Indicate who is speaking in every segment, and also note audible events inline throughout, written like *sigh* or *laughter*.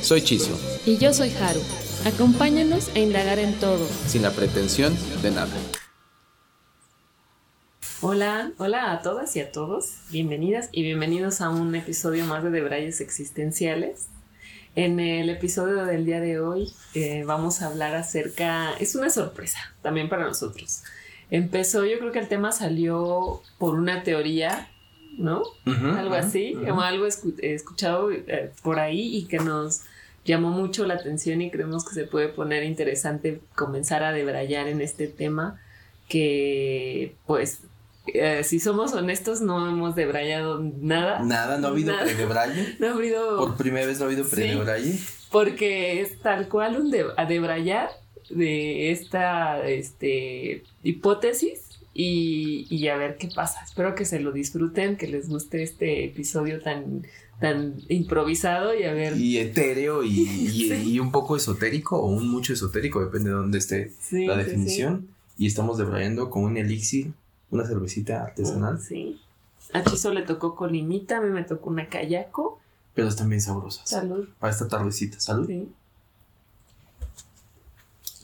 Speaker 1: Soy Chiso.
Speaker 2: Y yo soy Haru. Acompáñanos a indagar en todo.
Speaker 1: Sin la pretensión de nada.
Speaker 2: Hola, hola a todas y a todos. Bienvenidas y bienvenidos a un episodio más de Debrayes Existenciales. En el episodio del día de hoy eh, vamos a hablar acerca, es una sorpresa también para nosotros. Empezó, yo creo que el tema salió por una teoría, ¿no? algo así, como algo escuchado eh, por ahí y que nos llamó mucho la atención y creemos que se puede poner interesante comenzar a debrayar en este tema que pues eh, si somos honestos, no hemos debrayado nada.
Speaker 1: Nada, no ha habido predebraye. *laughs*
Speaker 2: No ha habido.
Speaker 1: Por primera vez no ha habido predebraye.
Speaker 2: porque es tal cual un de, a debrayar de esta este, hipótesis y, y, a ver qué pasa. Espero que se lo disfruten, que les guste este episodio tan, tan improvisado y a ver.
Speaker 1: Y etéreo y, *laughs* y, un poco esotérico o un mucho esotérico, depende de dónde esté la definición. Y estamos debrayando con un elixir una cervecita artesanal.
Speaker 2: Sí. A Chiso le tocó colimita, a mí me tocó una kayako.
Speaker 1: Pero están bien sabrosas.
Speaker 2: Salud.
Speaker 1: Para esta tardecita, salud. Sí.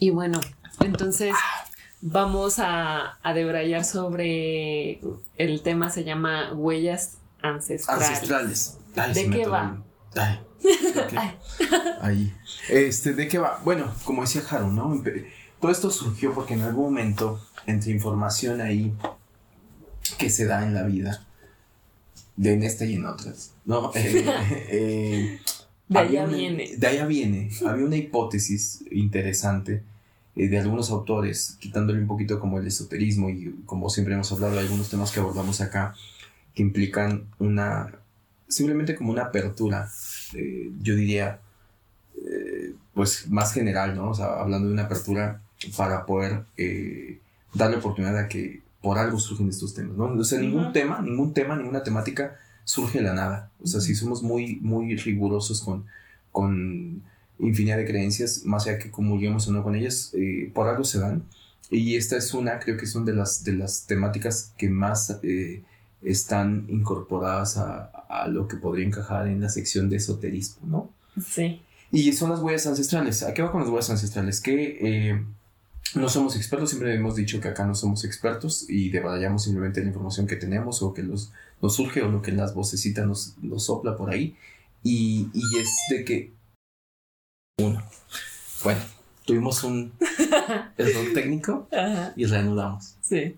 Speaker 2: Y bueno, entonces vamos a, a debrayar sobre el tema, se llama huellas ancestrales.
Speaker 1: Ancestrales. *laughs*
Speaker 2: ¿De qué va?
Speaker 1: Ay, Ahí. Este, ¿de qué va? Bueno, como decía Haru, ¿no? Todo esto surgió porque en algún momento entre información ahí que se da en la vida, de en esta y en otras, ¿no? *laughs* Eh,
Speaker 2: eh, de allá viene.
Speaker 1: De allá viene. Había una hipótesis interesante eh, de algunos autores, quitándole un poquito como el esoterismo y como siempre hemos hablado de algunos temas que abordamos acá, que implican una, simplemente como una apertura, yo diría, pues más general, ¿no? O sea, hablando de una apertura para poder darle oportunidad a que por algo surgen estos temas, ¿no? O sea, ningún tema, ningún tema, ninguna temática surge de la nada. O sea, si somos muy, muy rigurosos con, con infinidad de creencias, más allá que comulguemos o no con ellas, eh, por algo se dan. Y esta es una, creo que son de las, de las temáticas que más eh, están incorporadas a, a, lo que podría encajar en la sección de esoterismo, ¿no?
Speaker 2: Sí.
Speaker 1: Y son las huellas ancestrales. ¿A qué va con las huellas ancestrales? Que eh, no somos expertos, siempre hemos dicho que acá no somos expertos y debatallamos simplemente la información que tenemos o que nos surge o lo que las vocecitas nos, nos sopla por ahí. Y, y, es de que. Uno. Bueno, tuvimos un *laughs* error técnico y reanudamos.
Speaker 2: Sí.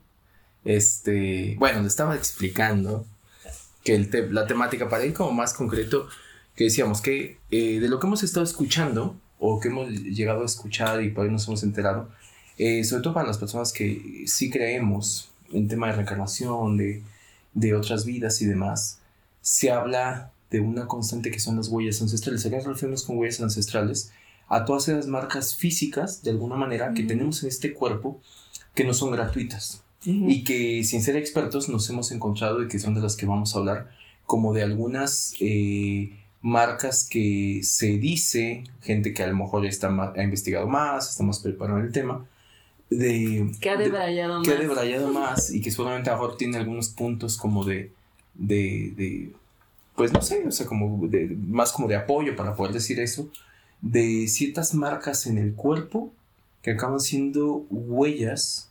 Speaker 1: Este. Bueno, le estaba explicando que el la temática, para ir como más concreto, que decíamos que eh, de lo que hemos estado escuchando o que hemos llegado a escuchar y por ahí nos hemos enterado, eh, sobre todo para las personas que sí creemos en tema de reencarnación, de, de otras vidas y demás, se habla de una constante que son las huellas ancestrales. Acá nos con huellas ancestrales a todas esas marcas físicas, de alguna manera, que tenemos en este cuerpo, que no son gratuitas. Y que sin ser expertos nos hemos encontrado y que son de las que vamos a hablar, como de algunas eh, marcas que se dice, gente que a lo mejor está ha investigado más, está más preparado en el tema, de...
Speaker 2: Que ha debrayado
Speaker 1: más. Que ha debrayado *laughs* más y que solamente ahora tiene algunos puntos como de, de, de, pues no sé, o sea, como de, más como de apoyo para poder decir eso, de ciertas marcas en el cuerpo que acaban siendo huellas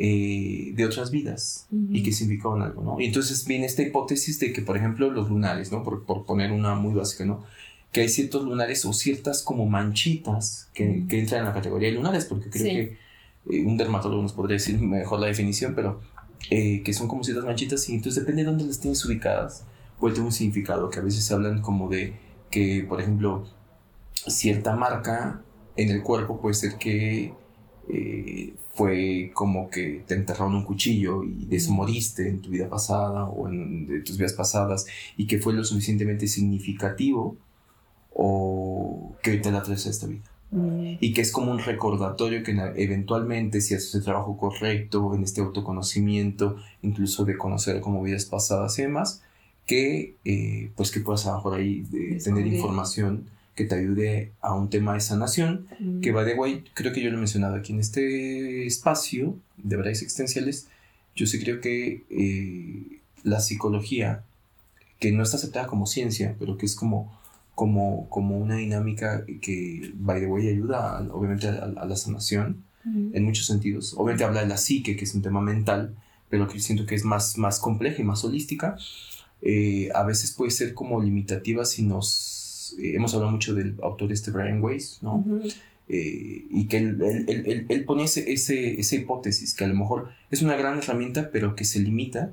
Speaker 1: eh, de otras vidas y que significaban algo, ¿no? Y entonces viene esta hipótesis de que, por ejemplo, los lunares, ¿no? Por, por poner una muy básica, ¿no? Que hay ciertos lunares o ciertas como manchitas que, que entran en la categoría de lunares, porque creo que eh, un dermatólogo nos podría decir mejor la definición, pero eh, que son como ciertas manchitas y entonces depende de dónde las tienes ubicadas, puede tener un significado, que a veces hablan como de que, por ejemplo, cierta marca en el cuerpo puede ser que eh, fue como que te enterraron un cuchillo y desmoriste en tu vida pasada o en de tus vidas pasadas y que fue lo suficientemente significativo o que hoy te la traes a esta vida.
Speaker 2: Mm.
Speaker 1: Y que es como un recordatorio que eventualmente, si haces el trabajo correcto, en este autoconocimiento, incluso de conocer como vidas pasadas y demás, que eh, pues que puedas a lo mejor ahí de tener
Speaker 2: Descubrir.
Speaker 1: información que te ayude a un tema de sanación
Speaker 2: Mm.
Speaker 1: que by the way, creo que yo lo he mencionado aquí en este espacio de verdades existenciales, yo sí creo que eh, la psicología, que no está aceptada como ciencia, pero que es como, como, como una dinámica que, by the way, ayuda a- obviamente a, a la sanación
Speaker 2: Mm.
Speaker 1: en muchos sentidos. Obviamente habla de la psique, que es un tema mental, pero que siento que es más, más compleja y más holística. Eh, a veces puede ser como limitativa si nos... eh, hemos hablado mucho del autor este Brian Weiss, ¿no?
Speaker 2: Ujú.
Speaker 1: Eh, y que él, él, él, él- pone ese, ese- esa hipótesis, que a lo mejor es una gran herramienta, pero que se limita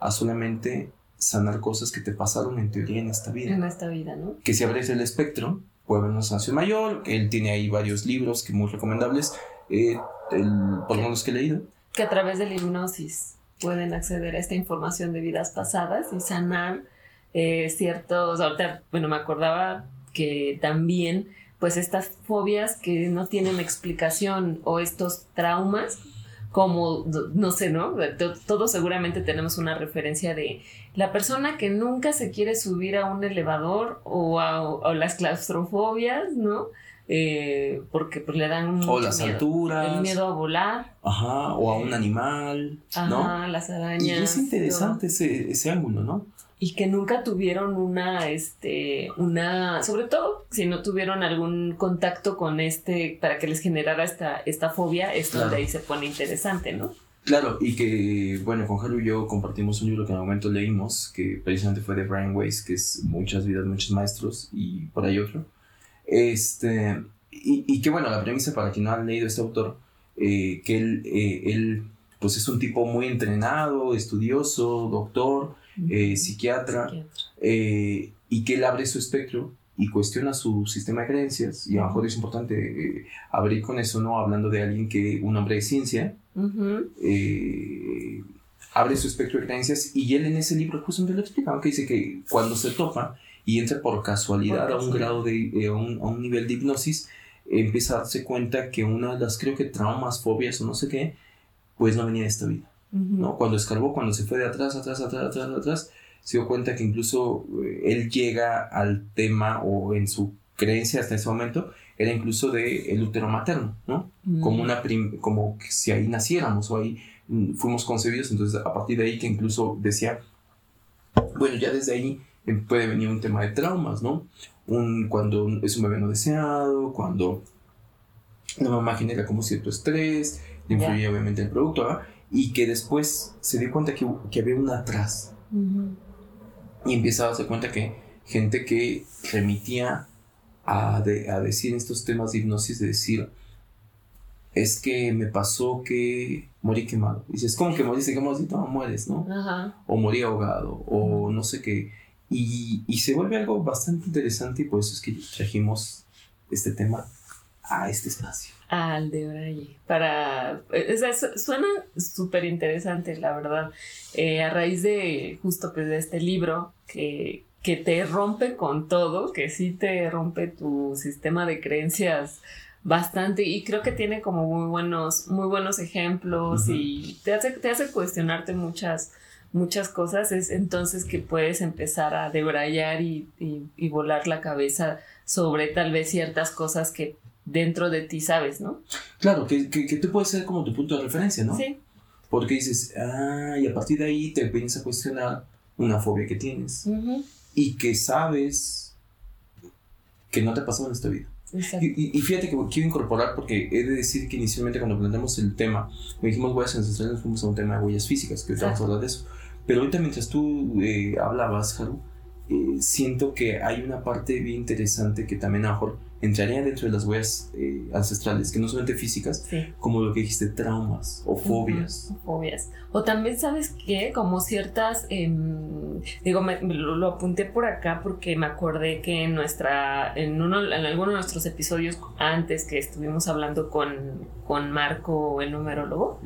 Speaker 1: a solamente sanar cosas que te pasaron en teoría en esta vida.
Speaker 2: En esta vida, ¿no?
Speaker 1: Que si abres el espectro, puede haber una sanación mayor, él tiene ahí varios libros que muy recomendables, eh, el- por lo menos que he leído.
Speaker 2: Que a través de la hipnosis pueden acceder a esta información de vidas pasadas y sanar eh, ciertos. Ahorita, bueno, me acordaba que también, pues, estas fobias que no tienen explicación o estos traumas, como, no sé, ¿no? To- Todos seguramente tenemos una referencia de la persona que nunca se quiere subir a un elevador o a o las claustrofobias, ¿no? Eh, porque pues le dan
Speaker 1: O las
Speaker 2: miedo.
Speaker 1: alturas,
Speaker 2: El miedo a volar,
Speaker 1: ajá, o a un animal, ¿no?
Speaker 2: Ajá, las arañas.
Speaker 1: Y es interesante ese, ese ángulo, ¿no?
Speaker 2: Y que nunca tuvieron una, este, una, sobre todo si no tuvieron algún contacto con este, para que les generara esta, esta fobia, es donde
Speaker 1: Claro.
Speaker 2: ahí se pone interesante, ¿no?
Speaker 1: Claro, y que, bueno, con Haru y yo compartimos un libro que en el momento leímos, que precisamente fue de Brian Weiss, que es Muchas vidas, muchos maestros, y por ahí otro. Este, y, y que, bueno, la premisa para quien no ha leído este autor, eh, que él, eh, él, pues es un tipo muy entrenado, estudioso, doctor, eh, psiquiatra, eh, y que él abre su espectro y cuestiona su sistema de creencias, y a lo mejor es importante eh, abrir con eso, ¿no? Hablando de alguien que, un hombre de ciencia, abre su espectro de creencias y él en ese libro justamente lo explica, aunque dice que cuando se topa y entra por casualidad, a un grado de, a, un, a un nivel de hipnosis, empieza a darse cuenta que una de las, creo que traumas, fobias o no sé qué, pues no venía de esta vida, ¿no? Cuando escarbó, cuando se fue de atrás, atrás, atrás, atrás, atrás, se dio cuenta que incluso eh, él llega al tema o en su creencia hasta ese momento era incluso de el útero materno, ¿no? como una prim- como que si ahí naciéramos o ahí mm, fuimos concebidos entonces a partir de ahí que incluso decía bueno ya desde ahí eh, puede venir un tema de traumas no un cuando es un bebé no deseado cuando la mamá genera como cierto estrés le influye
Speaker 2: Ya.
Speaker 1: obviamente el producto ¿verdad? Y que después se dio cuenta que, que había una atrás
Speaker 2: Ujú.
Speaker 1: y empieza a darse cuenta que gente que remitía a, de- a decir estos temas de hipnosis, de decir, es que me pasó que morí quemado. Y dices, ¿cómo que moriste quemado? Si no mueres, ¿no?
Speaker 2: Ajá.
Speaker 1: O morí ahogado, o no sé qué. Y, y se vuelve algo bastante interesante y por eso es que trajimos este tema a este espacio.
Speaker 2: Al de Braille. Para. o sea, su- suena súper interesante, la verdad. Eh, a raíz de justo pues, de este libro que, que te rompe con todo, que sí te rompe tu sistema de creencias bastante. Y creo que tiene como muy buenos, muy buenos ejemplos y te hace, te hace cuestionarte muchas muchas cosas, es entonces que puedes empezar a debrayar y, y, y volar la cabeza sobre tal vez ciertas cosas que dentro de ti sabes, ¿no?
Speaker 1: Claro, que, que, que tú puedes ser como tu punto de referencia, ¿no?
Speaker 2: Sí.
Speaker 1: Porque dices, ah, y a partir de ahí te vienes a cuestionar una fobia que tienes.
Speaker 2: Ujú.
Speaker 1: y que sabes que no te ha pasado en esta vida.
Speaker 2: Exacto.
Speaker 1: Y, y- y fíjate que quiero incorporar porque he de decir que inicialmente cuando planteamos el tema, me dijimos huellas ancestrales, nos fuimos a un tema de huellas físicas, que ahorita vamos a hablar de eso. Pero ahorita mientras tú eh, hablabas, Haru, eh, siento que hay una parte bien interesante que también a lo mejor entraría dentro de las huellas eh, ancestrales, que no solamente físicas,
Speaker 2: Sí.
Speaker 1: como lo que dijiste, traumas o fobias.
Speaker 2: Fobias. O también, ¿sabes qué? Como ciertas, em, digo, me- lo, lo apunté por acá porque me acordé que en nuestra, en uno, en alguno de nuestros episodios antes que estuvimos hablando con, con Marco, el numerólogo,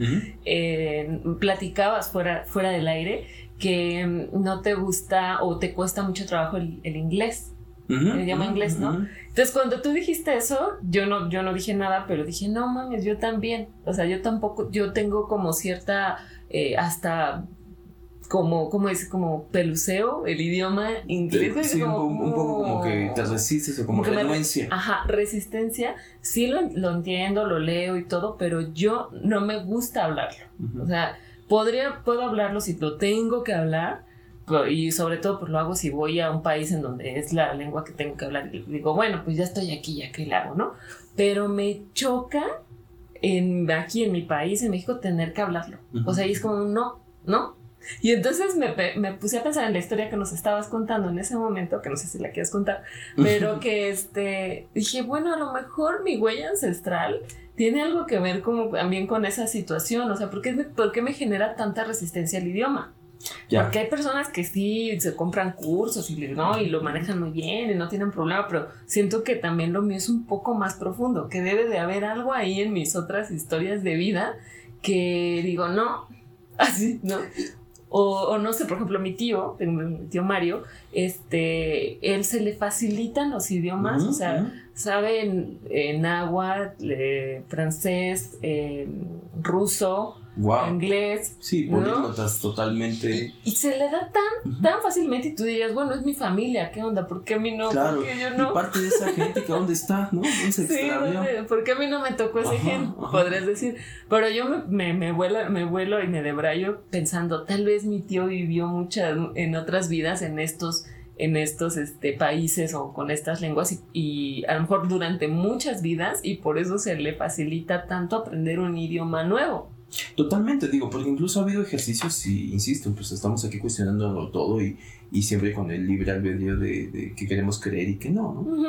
Speaker 2: eh, platicabas fuera, fuera del aire que no te gusta o te cuesta mucho trabajo el, el inglés, el idioma inglés, ¿no? Entonces, cuando tú dijiste eso, yo no, yo no dije nada, pero dije, no mames, yo también. O sea, yo tampoco, yo tengo como cierta, eh, hasta como, como es, como peluceo el idioma inglés.
Speaker 1: Sí, un, poco como que te resistes o como, renuencia.
Speaker 2: ajá, resistencia. Sí lo, lo, entiendo, lo leo y todo, pero yo no me gusta hablarlo. O sea, podría, puedo hablarlo si lo tengo que hablar, y sobre todo pues lo hago si voy a un país en donde es la lengua que tengo que hablar y digo, bueno, pues ya estoy aquí, ya que la hago, ¿no? Pero me choca en, aquí en mi país, en México, tener que hablarlo. O sea, y es como, no, no. Y entonces me, me, puse a pensar en la historia que nos estabas contando en ese momento, que no sé si la quieres contar, pero *laughs* que este, dije, bueno, a lo mejor mi huella ancestral tiene algo que ver como también con esa situación, o sea, ¿por qué, ¿por qué me genera tanta resistencia al idioma? Porque hay personas que sí se compran cursos y, ¿no? y lo manejan muy bien y no tienen problema, pero siento que también lo mío es un poco más profundo, que debe de haber algo ahí en mis otras historias de vida que digo, no, *laughs* así, ¿no? O, no sé, por ejemplo, mi tío, mi tío Mario, este, él se le facilitan los idiomas, o sea, sabe en, en náhuatl, eh, francés, ruso, inglés.
Speaker 1: Sí, políglotas totalmente.
Speaker 2: Y, se le da tan, tan fácilmente y tú dirías, bueno, es mi familia, ¿qué onda? ¿Por qué a mí no?
Speaker 1: Claro,
Speaker 2: ¿Por qué yo no?
Speaker 1: Y parte de esa gente que dónde está, ¿no?
Speaker 2: sí, ¿por qué a mí no me tocó ese gen? Podrías decir. Pero yo me, me, me, vuelo, me vuelo y me debrayo pensando, tal vez mi tío vivió muchas, en otras vidas en estos en estos este, países o con estas lenguas y, y, a lo mejor durante muchas vidas y por eso se le facilita tanto aprender un idioma nuevo.
Speaker 1: Totalmente, digo, porque incluso ha habido ejercicios y, insisto, pues estamos aquí cuestionando todo y, y siempre con el libre albedrío de, de que queremos creer y que no, ¿no?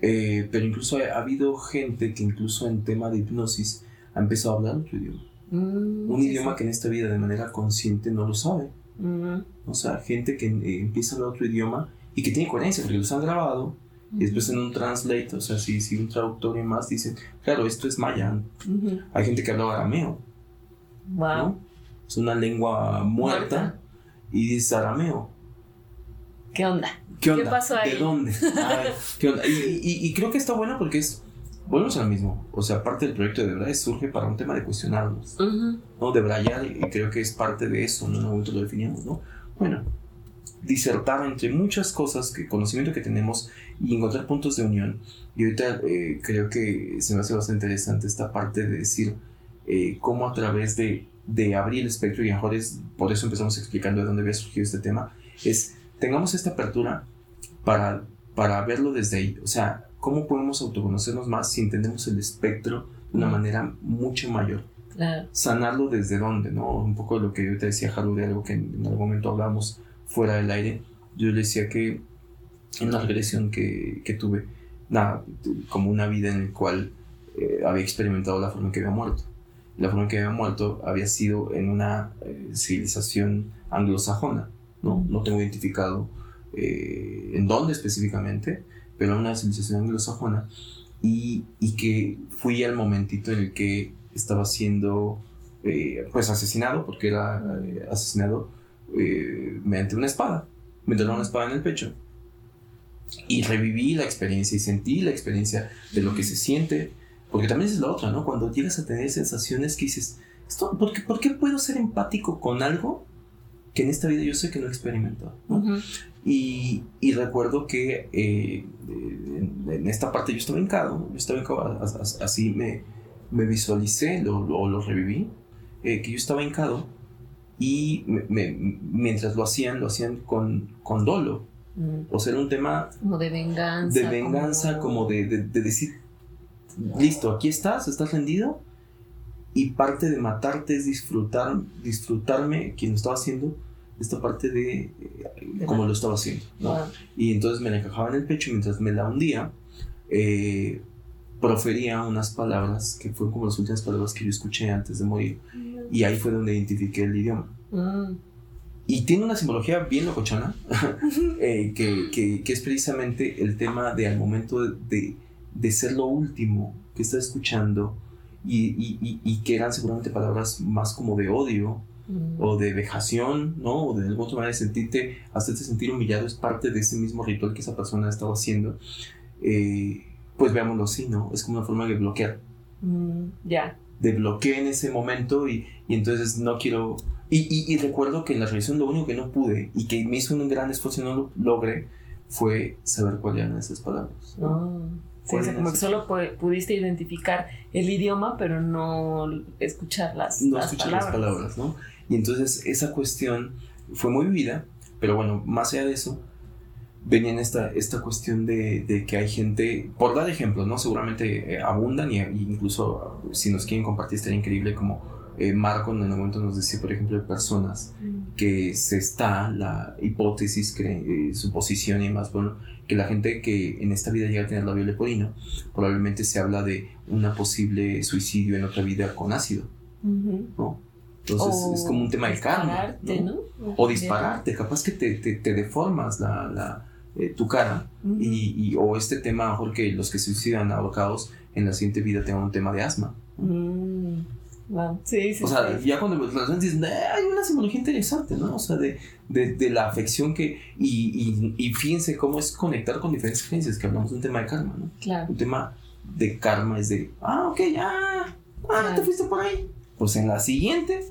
Speaker 1: Eh, pero incluso ha, habido gente que incluso en tema de hipnosis ha empezado a hablar otro idioma. Mm, Un idioma que en esta vida de manera consciente no lo sabe. O sea, gente que eh, empieza a hablar otro idioma y que tiene coherencia porque los han grabado y después en un translate, o sea, si, si un traductor y más dicen, claro, esto es maya. Hay gente que habla arameo
Speaker 2: Wow.
Speaker 1: Es una lengua muerta, y dice arameo.
Speaker 2: ¿Qué onda?
Speaker 1: ¿Qué, onda?
Speaker 2: pasó ahí?
Speaker 1: ¿De dónde? *laughs* ¿qué onda? Y, creo que está bueno porque es. Volvemos a lo mismo. O sea, parte del proyecto de Debray surge para un tema de cuestionarnos. ¿No? De Brayar, y creo que es parte de eso. En un momento lo definíamos, ¿no? Bueno, disertar entre muchas cosas, que conocimiento que tenemos y encontrar puntos de unión. Y ahorita eh, creo que se me hace bastante interesante esta parte de decir eh, cómo a través de, de, abrir el espectro, y mejor es, por eso empezamos explicando de dónde había surgido este tema, es tengamos esta apertura para, para verlo desde ahí. O sea, cómo podemos autoconocernos más si entendemos el espectro de una manera mucho mayor. Sanarlo desde dónde, ¿no? Un poco lo que yo te decía, Haru, de algo que en, algún momento hablamos fuera del aire. Yo le decía que en la regresión que, que tuve, nada, como una vida en la cual eh, había experimentado la forma en que había muerto la forma en que había muerto había sido en una eh, civilización anglosajona, ¿no? No tengo identificado eh, en dónde específicamente, pero en una civilización anglosajona y, y, que fui al momentito en el que estaba siendo eh, pues asesinado, porque era asesinado mediante una espada, me dieron una espada en el pecho. Y reviví la experiencia y sentí la experiencia de lo que se siente porque también es la otra, ¿no? Cuando llegas a tener sensaciones que dices, ¿esto, por, qué, ¿por qué puedo ser empático con algo que en esta vida yo sé que no he experimentado? y, y, recuerdo que eh, en, esta parte yo estaba hincado, yo estaba hincado, así me, me visualicé o lo, lo, reviví, eh, que yo estaba hincado y mientras lo hacían, lo hacían con, con dolo. O sea, era un tema...
Speaker 2: Como de venganza.
Speaker 1: De venganza, como, de, de, de, decir, listo, aquí estás, estás rendido. Y parte de matarte es disfrutar, disfrutarme, quien lo estaba haciendo, esta parte de, eh, cómo lo estaba haciendo. Y entonces me la encajaba en el pecho mientras me la hundía. Eh, profería unas palabras que fueron como las últimas palabras que yo escuché antes de morir. Y ahí fue donde identifiqué el idioma. Mm. Y tiene una simbología bien locochona, *laughs* eh, que, que, que, es precisamente el tema de al momento de, de ser lo último que está escuchando y, y, y, que eran seguramente palabras más como de odio
Speaker 2: Mm.
Speaker 1: o de vejación, ¿no? O de alguna otra manera de sentirte, hacerte sentir humillado es parte de ese mismo ritual que esa persona ha estado haciendo. Eh, pues veámoslo así, ¿no? Es como una forma de bloquear.
Speaker 2: Mm, ya.
Speaker 1: De bloquear en ese momento y, y entonces no quiero... Y, y, y recuerdo que en la relación lo único que no pude y que me hizo un gran esfuerzo y no lo logré fue saber cuáles eran esas palabras.
Speaker 2: Ah, sí, o sea, como que solo pu- pudiste identificar el idioma, pero no escuchar las,
Speaker 1: no
Speaker 2: las
Speaker 1: escuchar
Speaker 2: palabras.
Speaker 1: las palabras, ¿no? Y entonces esa cuestión fue muy vivida, pero bueno, más allá de eso, venía en esta, esta cuestión de, de que hay gente, por dar ejemplos, ¿no? Seguramente eh, abundan y, y incluso si nos quieren compartir estaría increíble como eh, Marco en el momento nos decía, por ejemplo, de personas
Speaker 2: Mm.
Speaker 1: que se está la hipótesis, cre- eh, suposición y más, bueno, que la gente que en esta vida llega a tener labio leporino, probablemente se habla de una posible suicidio en otra vida con ácido. ¿no? Entonces
Speaker 2: O
Speaker 1: es como un tema de karma. ¿no?
Speaker 2: ¿no?
Speaker 1: O dispararte, capaz que te, te, te deformas la, la, eh, tu cara y, y- o este tema, mejor que los que se suicidan ahorcados en la siguiente vida tengan un tema de asma.
Speaker 2: Mm, wow. Sí, sí,
Speaker 1: O sea,
Speaker 2: sí.
Speaker 1: ya cuando las ven dicen, "Eh, hay una simbología interesante, ¿no? O sea, de, de, de la afección que... Y, y, y fíjense cómo es conectar con diferentes creencias, que hablamos de un tema de karma, ¿no?
Speaker 2: Claro.
Speaker 1: Un tema de karma es de, ah, ok, ya, ah, no te fuiste por ahí. Pues en la siguiente,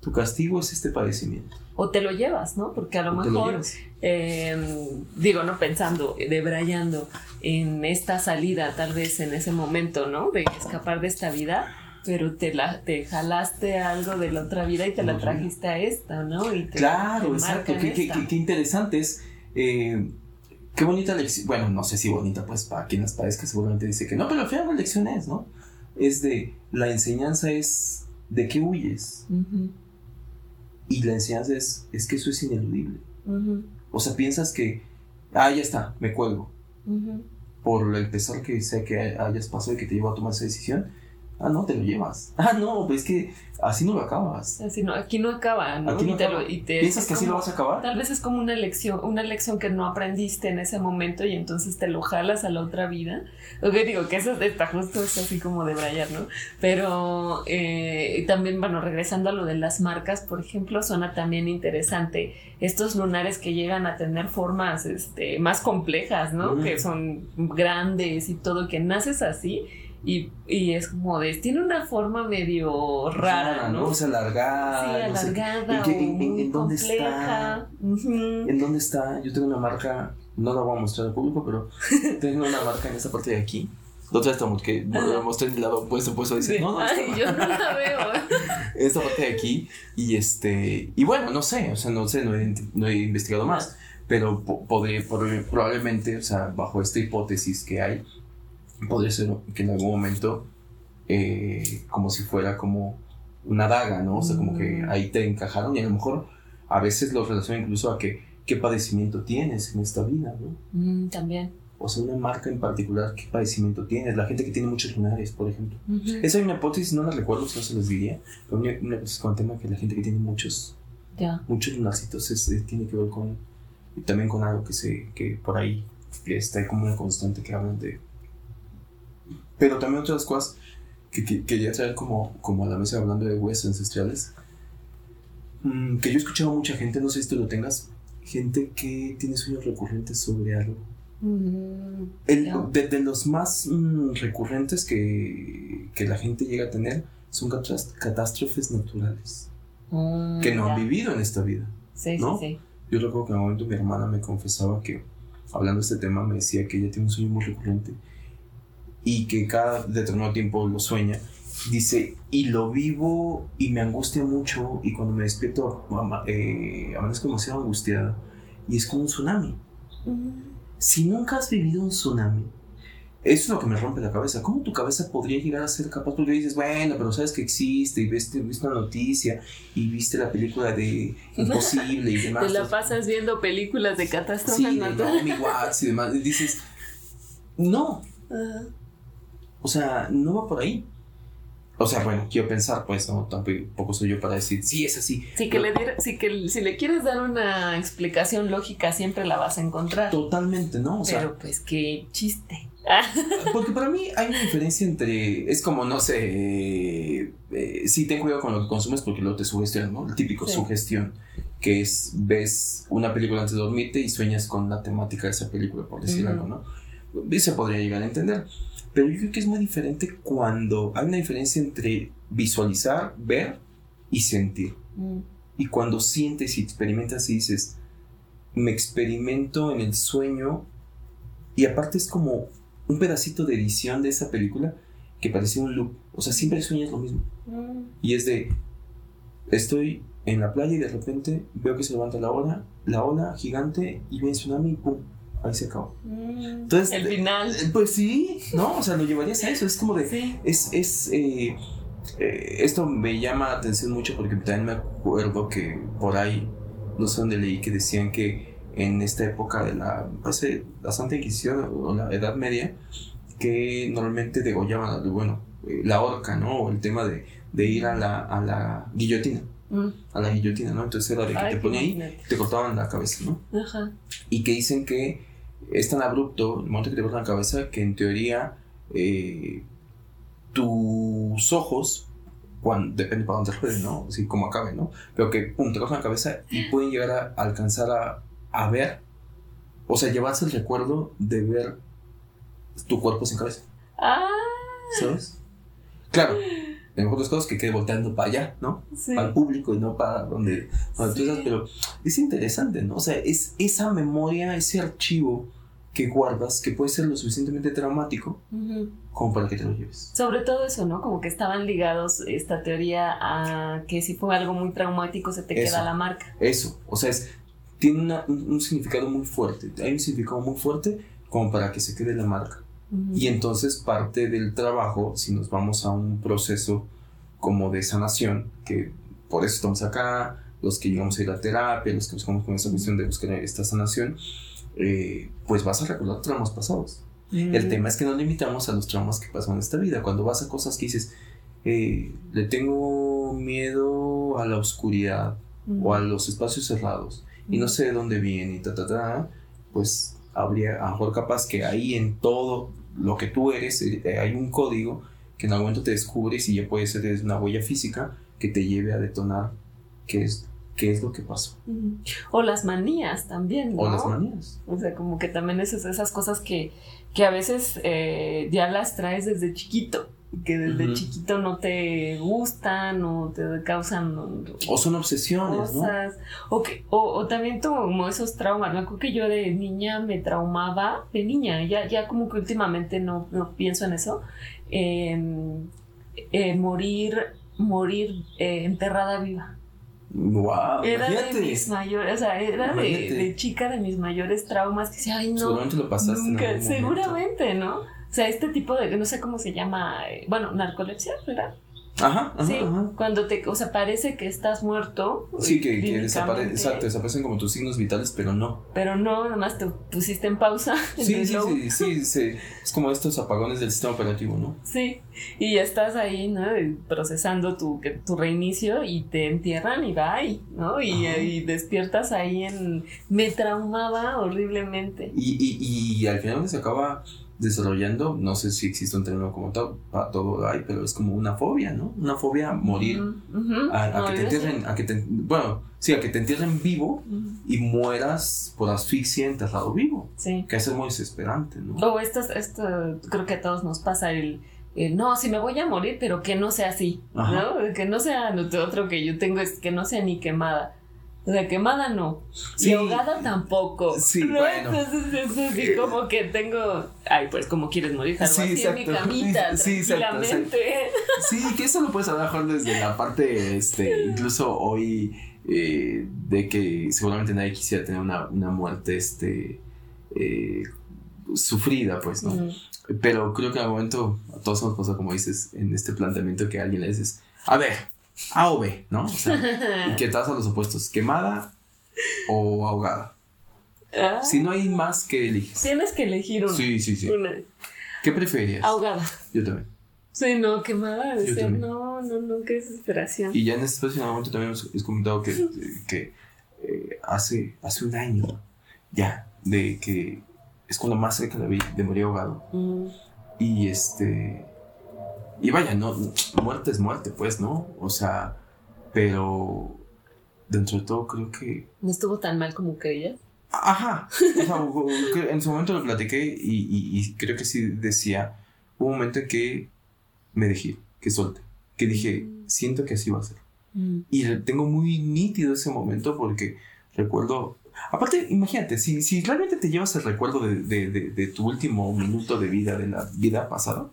Speaker 1: tu castigo es este padecimiento.
Speaker 2: O te lo llevas, ¿no? Porque a lo
Speaker 1: O lo
Speaker 2: mejor, eh, digo, no pensando, debrayando en esta salida, tal vez en ese momento, ¿no? De escapar de esta vida, pero te, la, te jalaste algo de la otra vida y te la trajiste a esta, ¿no? Y te,
Speaker 1: Claro,
Speaker 2: te
Speaker 1: exacto. Qué, qué- qué- interesante es. eh, qué bonita lección. Bueno, no sé si bonita, pues para quien las padezca seguramente dice que no, pero al final la lección es, ¿no? Es de. La enseñanza es de qué huyes.
Speaker 2: Ujú,
Speaker 1: Y la enseñanza es, es que eso es ineludible. O sea, piensas que. Ah, ya está, me cuelgo. Por el pesar que sea que hayas pasado y que te llevó a tomar esa decisión. Ah, no, te lo llevas. *laughs* Ah, no, pues es que así no lo acabas.
Speaker 2: Así no, aquí no acaba, ¿no?
Speaker 1: Aquí no
Speaker 2: y te
Speaker 1: acaba.
Speaker 2: lo- y te-
Speaker 1: ¿Piensas que así lo vas a acabar?
Speaker 2: Tal vez es como una lección, una lección que no aprendiste en ese momento y entonces te lo jalas a la otra vida. Ok, digo que eso está justo es así como de Brian, ¿no? Pero eh, también, bueno, regresando a lo de las marcas, por ejemplo, suena también interesante estos lunares que llegan a tener formas este, más complejas, ¿no?
Speaker 1: Mm.
Speaker 2: Que son grandes y todo, que naces así. Y, y es como de, tiene una forma medio rara, ¿no?
Speaker 1: O sea, alargada.
Speaker 2: Sí,
Speaker 1: no sé.
Speaker 2: alargada
Speaker 1: ¿En qué- en- en- dónde
Speaker 2: compleja. Ujú.
Speaker 1: ¿En dónde está? Yo tengo una marca, no la voy a mostrar al público, pero *laughs* tengo una marca en esta parte de aquí. La otra estamos que la mostré en el lado opuesto, opuesto, dice, no, no,
Speaker 2: Ay, yo no la veo. *laughs*
Speaker 1: esta parte de aquí. Y este, y bueno, no sé, o sea, no sé, no he, no he investigado más, pero po- podría, podría- probablemente, o sea, bajo esta hipótesis que hay, podría ser que en algún momento, eh, como si fuera como una daga, ¿no? O sea, como que
Speaker 2: Mm.
Speaker 1: ahí te encajaron y a lo mejor a veces lo relaciona incluso a que qué padecimiento tienes en esta vida, ¿no?
Speaker 2: Mm, también.
Speaker 1: O sea, una marca en particular, qué padecimiento tienes. La gente que tiene muchos lunares, por ejemplo. Esa hay una hipótesis, no la recuerdo, si no se los diría, pero una, una hipótesis con el tema que la gente que tiene muchos, muchos lunarcitos es- es- tiene que ver con, y también con algo que se, que por ahí está como una constante que hablan de... Pero también otras cosas que, que quería traer como, como a la mesa hablando de huesos ancestrales, mm, que yo he escuchado a mucha gente, no sé si tú lo tengas, gente que tiene sueños recurrentes sobre algo.
Speaker 2: Mm,
Speaker 1: El- de, de los más mm, recurrentes que, que la gente llega a tener son catás- catástrofes naturales que no han vivido en esta vida.
Speaker 2: Sí,
Speaker 1: ¿no?
Speaker 2: sí, sí.
Speaker 1: Yo recuerdo que en un momento mi hermana me confesaba que, hablando de este tema, me decía que ella tiene un sueño muy recurrente y que cada determinado tiempo lo sueña. Dice, y lo vivo y me angustia mucho y cuando me despierto eh, amanezco demasiado angustiada y es como un tsunami.
Speaker 2: Mm,
Speaker 1: Si nunca has vivido un tsunami, eso es lo que me rompe la cabeza. ¿Cómo tu cabeza podría llegar a ser capaz? Porque dices, bueno, pero sabes que existe y viste, viste una noticia y viste la película de Imposible y demás. *laughs*
Speaker 2: Te la pasas viendo películas de catástrofes
Speaker 1: Sí, de. Naomi Watts y demás. Y dices, no,
Speaker 2: Ajá.
Speaker 1: O sea, no va por ahí. O sea, bueno, quiero pensar, pues, no, tampoco soy yo para decir, sí, es así.
Speaker 2: Sí, que le diera- sí, que si le quieres dar una explicación lógica, siempre la vas a encontrar.
Speaker 1: Totalmente, ¿no? O sea,
Speaker 2: Pero pues qué chiste. *laughs*
Speaker 1: Porque para mí hay una diferencia entre. Es como, no sé. Eh, sí, ten cuidado con lo que consumes porque luego te sugestionan, ¿no? El típico sugestión. Que es, ves una película antes de dormirte y sueñas con la temática de esa película, por decir algo, ¿no? Y se podría llegar a entender. Pero yo creo que es muy diferente cuando hay una diferencia entre visualizar, ver y sentir. Mm. Y cuando sientes y experimentas y dices, me experimento en el sueño y aparte es como un pedacito de edición de esa película que parece un loop. O sea, siempre sueñas lo mismo. Mm. Y es de, estoy en la playa y de repente veo que se levanta la ola, la ola gigante y viene tsunami y pum, ahí se acabó.
Speaker 2: Mm. Entonces, el final.
Speaker 1: Eh, pues sí, ¿no? O sea, lo llevarías a eso. Es como de, es, es, eh, eh, esto me llama la atención mucho porque también me acuerdo que por ahí, no sé dónde leí que decían que en esta época de la, parece, la Santa Inquisición o la Edad Media, que normalmente degollaban, bueno, eh, la horca, ¿no? O el tema de, de ir a la, a la guillotina. Mm. A la guillotina, ¿no? Entonces era de que te ponía ahí, te cortaban la cabeza, ¿no? Ajá. Y que dicen que es tan abrupto el momento que te cortan la cabeza que en teoría eh, tus ojos, cuando, depende para dónde rueden, ¿no? Así como acabe, ¿no? Pero que, pum, te cortan la cabeza y pueden llegar a alcanzar a a ver, o sea, llevarse el recuerdo de ver tu cuerpo sin cabeza.
Speaker 2: Ah.
Speaker 1: ¿Sabes? Claro, en otras cosas que quede volteando para allá, ¿no? Sí. Para el público y no para donde, donde tú estás, pero es interesante, ¿no? O sea, es esa memoria, ese archivo que guardas que puede ser lo suficientemente traumático como para que te lo lleves.
Speaker 2: Sobre todo eso, ¿no? Como que estaban ligados esta teoría a que si fue algo muy traumático se te queda la marca.
Speaker 1: Eso, o sea, es tiene un, significado muy fuerte. Hay un significado muy fuerte como para que se quede la marca. Y entonces parte del trabajo, si nos vamos a un proceso como de sanación, que por eso estamos acá, los que llegamos a ir a terapia, los que buscamos con esa misión de buscar esta sanación, eh, pues vas a recordar traumas pasados. El tema es que no limitamos a los traumas que pasan en esta vida. Cuando vas a cosas que dices, eh, le tengo miedo a la oscuridad o a los espacios cerrados, y no sé de dónde viene y ta, ta, ta, pues habría, a lo mejor capaz que ahí en todo lo que tú eres eh, hay un código que en algún momento te descubres y ya puede ser desde una huella física que te lleve a detonar qué es, qué es lo que pasó.
Speaker 2: O las manías también, ¿no?
Speaker 1: O las manías.
Speaker 2: O sea, como que también esas, esas cosas que, que a veces eh, ya las traes desde chiquito que desde chiquito no te gustan o te causan
Speaker 1: o son obsesiones cosas,
Speaker 2: ¿no? o, que, o, también como esos traumas me acuerdo que yo de niña me traumaba de niña ya ya como que últimamente no, no pienso en eso em, eh, morir morir eh, enterrada viva
Speaker 1: Wow,
Speaker 2: era de mis mayores, o sea, era de, chica de mis mayores traumas que decía, ay no.
Speaker 1: Seguramente lo pasaste.
Speaker 2: seguramente, ¿no? O sea, este tipo de, no sé cómo se llama, eh, bueno, narcolepsia, ¿verdad?
Speaker 1: Ajá, ajá,
Speaker 2: sí, cuando te, o sea, parece que estás muerto.
Speaker 1: Sí, que, que desaparece, exacto, desaparecen como tus signos vitales, pero no.
Speaker 2: Pero no, nada más te pusiste en pausa. *laughs*
Speaker 1: Sí, sí, sí, sí, sí, es como estos apagones del sistema operativo, ¿no?
Speaker 2: Sí, y ya estás ahí, ¿no? Procesando tu, tu reinicio y te entierran y bye, ¿no? Y, y despiertas ahí en... Me traumaba horriblemente.
Speaker 1: Y, y, y al final se acaba desarrollando, no sé si existe un término como tal, para todo hay, pero es como una fobia, ¿no? Una fobia a morir, a, que te entierren, a que te, bueno, sí, a que te entierren vivo y mueras por asfixia enterrado vivo.
Speaker 2: Sí.
Speaker 1: Que eso es muy desesperante, ¿no?
Speaker 2: O esto, esto creo que a todos nos pasa el, no, si me voy a morir, pero que no sea así, ¿no? Que no sea otro que yo tengo, es que no sea ni quemada. O sea, quemada no. Y ahogada tampoco.
Speaker 1: Sí, bueno.
Speaker 2: Entonces es así como que tengo. Ay, pues como quieres morir, algo sí, así en mi camita, sí, tranquilamente.
Speaker 1: Sí, que eso lo puedes hablar desde la parte, este, incluso hoy, eh, de que seguramente nadie quisiera tener una, una muerte, este, eh, sufrida, pues, ¿no? Pero creo que al momento a todos nos pasa, como dices, en este planteamiento que alguien le dices, a ver, a o B, ¿no? O sea, y *laughs* que estás a los opuestos, quemada o ahogada. Ah. Si no hay más que eliges.
Speaker 2: Tienes que elegir una.
Speaker 1: Sí, sí, sí. ¿Qué preferías?
Speaker 2: Ahogada.
Speaker 1: Yo también.
Speaker 2: Sí, no, quemada. Decía, no, no, no, qué desesperación.
Speaker 1: Y ya en este espacio momento también hemos comentado que, *laughs* que eh, hace, hace un año ya de que es cuando más cerca de, de morir ahogado.
Speaker 2: Mm.
Speaker 1: Y este. Y vaya, no, muerte es muerte, pues, ¿no? O sea, pero dentro de todo creo que.
Speaker 2: No estuvo tan mal como creías.
Speaker 1: Ajá. O sea, en su momento lo platiqué y, y- y creo que sí decía. Hubo un momento en que me dejé, que solté, que dije, siento que así va a ser.
Speaker 2: Mm.
Speaker 1: Y tengo muy nítido ese momento porque recuerdo. Aparte, imagínate, si, si realmente te llevas el recuerdo de, de- de- de tu último minuto de vida, de la vida pasada.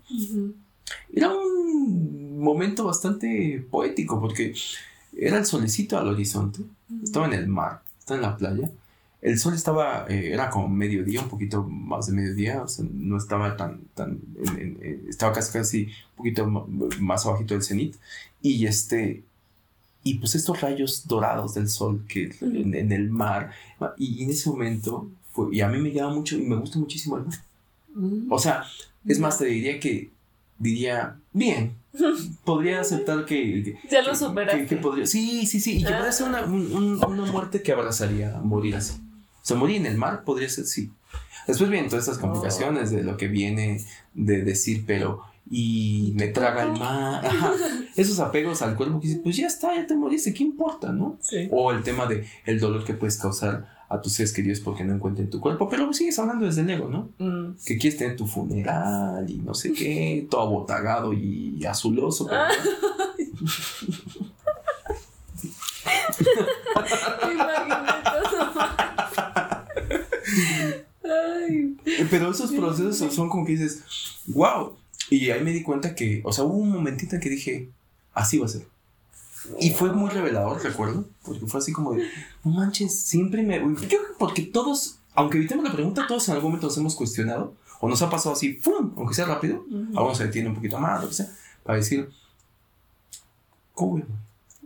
Speaker 1: Era un momento bastante poético porque era el solecito al horizonte, estaba en el mar, estaba en la playa. El sol estaba, eh, era como mediodía, un poquito más de mediodía, o sea, no estaba tan, tan, en- en- estaba casi, casi un poquito más abajito del cenit. Y este, y pues estos rayos dorados del sol que en, en el mar, y en ese momento, fue, y a mí me llama mucho, y me gusta muchísimo el mar.
Speaker 2: Mm.
Speaker 1: O sea, es más, te diría que, diría, bien, *laughs* podría aceptar que... que-
Speaker 2: Ya lo superaste.
Speaker 1: que- que podría, sí, sí, sí, y que podría ser una, un- un- una muerte que abrazaría morir así. O sea, morir en el mar podría ser sí. Después vienen todas estas complicaciones de lo que viene de decir, pero y me traga el mar. *laughs* Ajá. Esos apegos al cuerpo que dices, pues ya está, ya te moriste, ¿qué importa, no?
Speaker 2: Sí.
Speaker 1: O el tema de el dolor que puedes causar a tus seres queridos porque no encuentran tu cuerpo, pero sigues hablando desde el ego, ¿no?
Speaker 2: Mm.
Speaker 1: Que quieres tener tu funeral y no sé qué, *laughs* todo abotagado y azuloso. pero-. *laughs*
Speaker 2: Ay.
Speaker 1: Pero esos procesos son- son como que dices, wow. Y ahí me di cuenta que, o sea, hubo un momentito en que dije, así va a ser. Y fue muy revelador, recuerdo, porque fue así como de, no manches, siempre me... Yo creo que porque todos, aunque evitemos la pregunta, todos en algún momento nos hemos cuestionado, o nos ha pasado así, ¡pum! Aunque sea rápido,
Speaker 2: Ujú.
Speaker 1: algunos se detienen un poquito más, lo que sea, para decir, ¿cómo?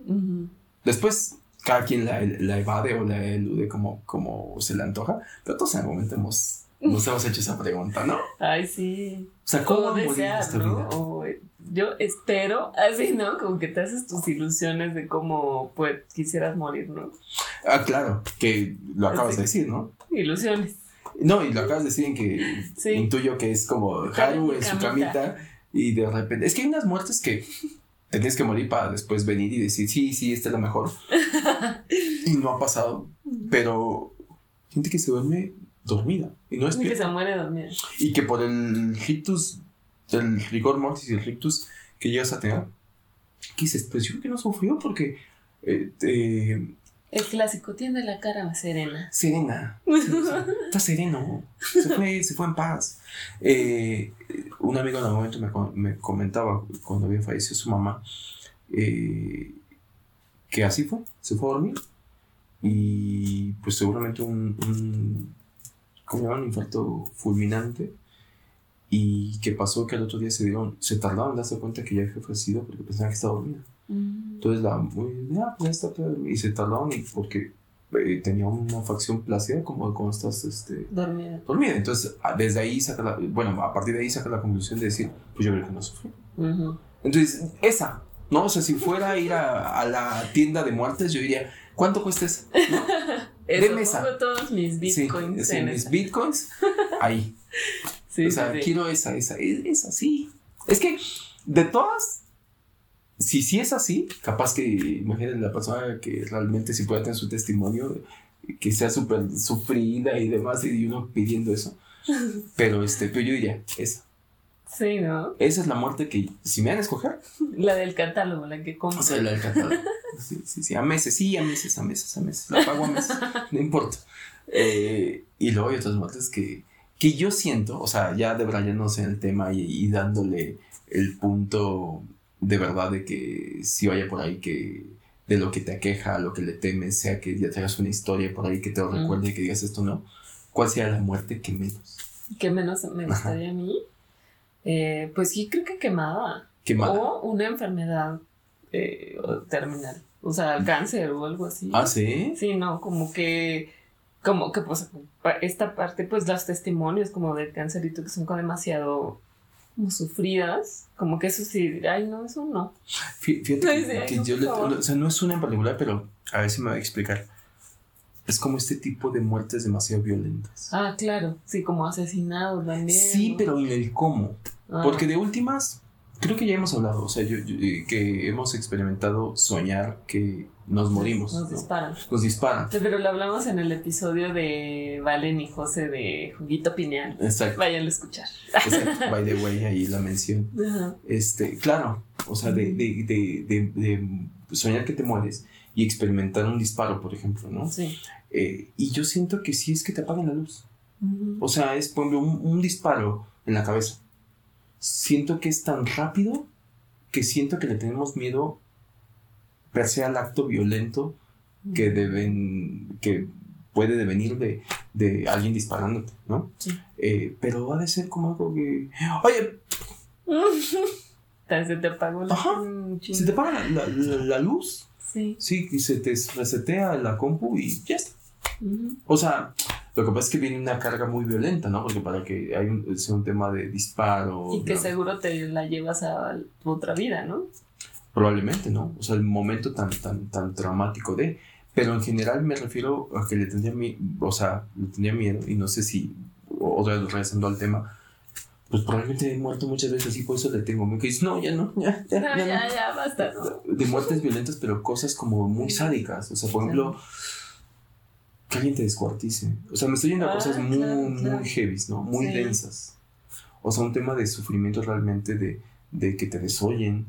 Speaker 2: Ujú.
Speaker 1: Después, cada quien la, la evade o la elude como, como se le antoja, pero todos en algún momento hemos, nos hemos hecho esa pregunta, ¿no? O
Speaker 2: Ay, sí.
Speaker 1: sea, ¿cómo
Speaker 2: desear,
Speaker 1: esta
Speaker 2: ¿no?
Speaker 1: vida?
Speaker 2: O, yo espero, así, ¿no? Como que te haces tus ilusiones de cómo pues quisieras morir, ¿no?
Speaker 1: Ah, claro, que lo acabas de decir, ¿no?
Speaker 2: Ilusiones.
Speaker 1: No, y lo acabas de decir en que
Speaker 2: Sí.
Speaker 1: intuyo que es como Haru en su
Speaker 2: camita.
Speaker 1: camita y de repente. Es que hay unas muertes que te tienes que morir para después venir y decir, sí, sí, esta es la mejor. *laughs* y no ha pasado, pero gente que se duerme dormida y no
Speaker 2: Y que se muere dormida.
Speaker 1: Y que por el rictus, el rigor mortis y el rictus que llegas a tener, que dices, pues yo creo que no sufrió porque eh, eh,
Speaker 2: El clásico tiene la cara serena.
Speaker 1: serena, *laughs* está sereno, se fue, se fue en paz. Eh, un amigo en algún momento me, me comentaba cuando había fallecido su mamá eh, que así fue, se fue a dormir y pues seguramente un, un ¿cómo se llama? un infarto fulminante y que pasó que al otro día se dieron, se tardaron en darse cuenta que ya había fallecido porque pensaban que estaba dormida.
Speaker 2: Mm.
Speaker 1: Entonces la muy, ah, pues ya está todo dormida", y se tardaron y porque eh, tenía una facción plácida como cuando estás este,
Speaker 2: Dormida.
Speaker 1: dormida. Entonces a- desde ahí saca la, bueno, a partir de ahí saca la conclusión de decir, pues yo creo que no sufrí. Entonces, esa, ¿no? O sea, si fuera a ir a, a la tienda de muertes, yo diría, ¿cuánto cuesta? *laughs* ¿No?
Speaker 2: Eso,
Speaker 1: Deme esa.
Speaker 2: pongo todos mis bitcoins
Speaker 1: sí,
Speaker 2: en
Speaker 1: mis
Speaker 2: esa.
Speaker 1: bitcoins, *laughs* ahí.
Speaker 2: Sí,
Speaker 1: o sea,
Speaker 2: sí,
Speaker 1: quiero esa, esa, es, esa, sí. Es que, de todas, si sí es así, capaz que, imagínate la persona que realmente si puede tener su testimonio, que sea súper sufrida y demás, y uno pidiendo eso. *laughs* Pero, este, pero yo diría, esa.
Speaker 2: Sí, ¿no?
Speaker 1: Esa es la muerte que, si me dan a escoger,
Speaker 2: La del catálogo, la que compro.
Speaker 1: o sea, la del catálogo. Sí, sí, sí, a meses, sí, a meses, a meses, a meses. La pago a meses, *laughs* no importa. Eh, y luego hay otras muertes que, que yo siento, o sea, ya debrayándose en el tema y, y dándole el punto de verdad de que si vaya por ahí que de lo que te aqueja, lo que le temes, sea que ya traigas una historia por ahí que te lo
Speaker 2: Mm.
Speaker 1: recuerde y que digas esto no, ¿cuál sería la muerte que menos?
Speaker 2: ¿Qué menos me gustaría a mí? Eh, pues sí, creo que quemada.
Speaker 1: Quemada.
Speaker 2: O una enfermedad eh, terminal. O sea, cáncer o algo así.
Speaker 1: Ah, sí.
Speaker 2: Sí, no, como que, como que pues esta parte, pues los testimonios como del cancerito que son como demasiado como sufridas, como que eso sí, ay no, eso no.
Speaker 1: Fí- Fíjate *laughs*
Speaker 2: Ay,
Speaker 1: que,
Speaker 2: no,
Speaker 1: yo le, o sea, no es una en particular, pero a ver si me voy a explicar. Es como este tipo de muertes demasiado violentas.
Speaker 2: Ah, claro, sí, como asesinados también.
Speaker 1: Sí,
Speaker 2: ¿no?
Speaker 1: pero en el cómo.
Speaker 2: Ah,
Speaker 1: Porque de últimas, creo que ya hemos hablado, o sea, yo, yo- eh, que hemos experimentado soñar que nos morimos.
Speaker 2: Nos
Speaker 1: ¿no?
Speaker 2: disparan.
Speaker 1: Nos disparan.
Speaker 2: Pero lo hablamos en el episodio de Valen y José de Juguito Pineal.
Speaker 1: Exacto.
Speaker 2: Vayan a escuchar.
Speaker 1: exacto. By the way, ahí la mención. Este, claro, o sea, de, de, de, de, de soñar que te mueres y experimentar un disparo, por ejemplo, ¿no?
Speaker 2: Sí.
Speaker 1: Eh, y yo siento que sí es que te apagan la luz. O sea, es, por ejemplo, un, un disparo en la cabeza. Siento que es tan rápido que siento que le tenemos miedo per se al acto violento que deben, que puede devenir de, de alguien disparándote, ¿no?
Speaker 2: Sí.
Speaker 1: Eh, pero ha de ser como algo que, oye, *laughs*
Speaker 2: Se te apagó la
Speaker 1: Ajá. se te apaga la, la- la luz,
Speaker 2: Sí.
Speaker 1: sí, y se te resetea la compu y ya está. O sea, lo que pasa es que viene una carga muy violenta, ¿no? Porque para que hay un, sea un tema de disparo.
Speaker 2: Y que
Speaker 1: ¿no?
Speaker 2: seguro te la llevas a tu otra vida, ¿no?
Speaker 1: Probablemente, ¿no? O sea, el momento tan, tan, tan traumático de. Pero en general me refiero a que le tendría miedo, o sea, le tendría miedo, y no sé si, otra vez regresando al tema, pues probablemente he muerto muchas veces así, por eso le tengo miedo. Que dices, no, ya no, ya, ya,
Speaker 2: No,
Speaker 1: ya,
Speaker 2: ya,
Speaker 1: no.
Speaker 2: ya, basta, ¿no?
Speaker 1: De muertes violentas, pero cosas como muy sádicas. O sea, por ejemplo, que alguien te descuartice. O sea, me estoy yendo a
Speaker 2: Ah,
Speaker 1: cosas muy,
Speaker 2: claro, claro.
Speaker 1: muy heavy, ¿no? Muy
Speaker 2: Sí.
Speaker 1: densas. O sea, un tema de sufrimiento realmente de, de que te desoyen.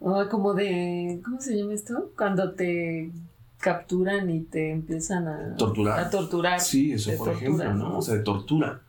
Speaker 2: O como de, ¿cómo se llama esto? Cuando te capturan y te empiezan a
Speaker 1: Torturar.
Speaker 2: A torturar.
Speaker 1: Sí, eso por
Speaker 2: tortura,
Speaker 1: ejemplo, ¿no?
Speaker 2: ¿no?
Speaker 1: O sea, de tortura.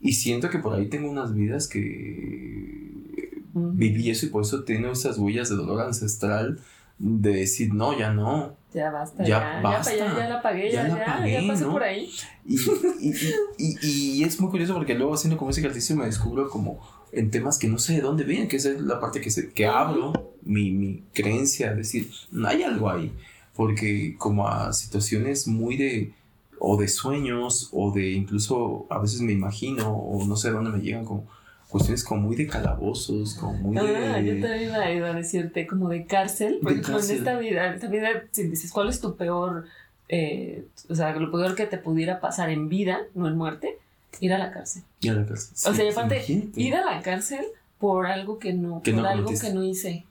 Speaker 1: Y siento que por ahí tengo unas vidas que viví eso y por eso tengo esas huellas de dolor ancestral de decir, no, ya no.
Speaker 2: Ya basta,
Speaker 1: Ya
Speaker 2: ya,
Speaker 1: basta.
Speaker 2: ya, ya la pagué,
Speaker 1: Ya
Speaker 2: ya,
Speaker 1: la
Speaker 2: ya,
Speaker 1: pagué,
Speaker 2: ya pasé
Speaker 1: ¿no?
Speaker 2: por ahí.
Speaker 1: Y, y, y, y- y es muy curioso porque luego haciendo como ese ejercicio me descubro como en temas que no sé de dónde vienen, que esa es la parte que, se, que abro mi, mi creencia, decir, hay algo ahí, porque como a situaciones muy de, o de sueños, o de incluso a veces me imagino, o no sé de dónde me llegan como cuestiones como muy de calabozos, como muy de...
Speaker 2: Ah, yo también iba, iba a decirte como de cárcel. Por
Speaker 1: De
Speaker 2: ejemplo,
Speaker 1: cárcel.
Speaker 2: en esta vida, esta vida, si dices, ¿cuál es tu peor, eh, o sea, lo peor que te pudiera pasar en vida, no en muerte? Ir a la cárcel.
Speaker 1: Y a la casa.
Speaker 2: o sea, aparte,
Speaker 1: imagínate.
Speaker 2: ir a la cárcel por algo que no,
Speaker 1: Que
Speaker 2: por
Speaker 1: no
Speaker 2: algo que no hice.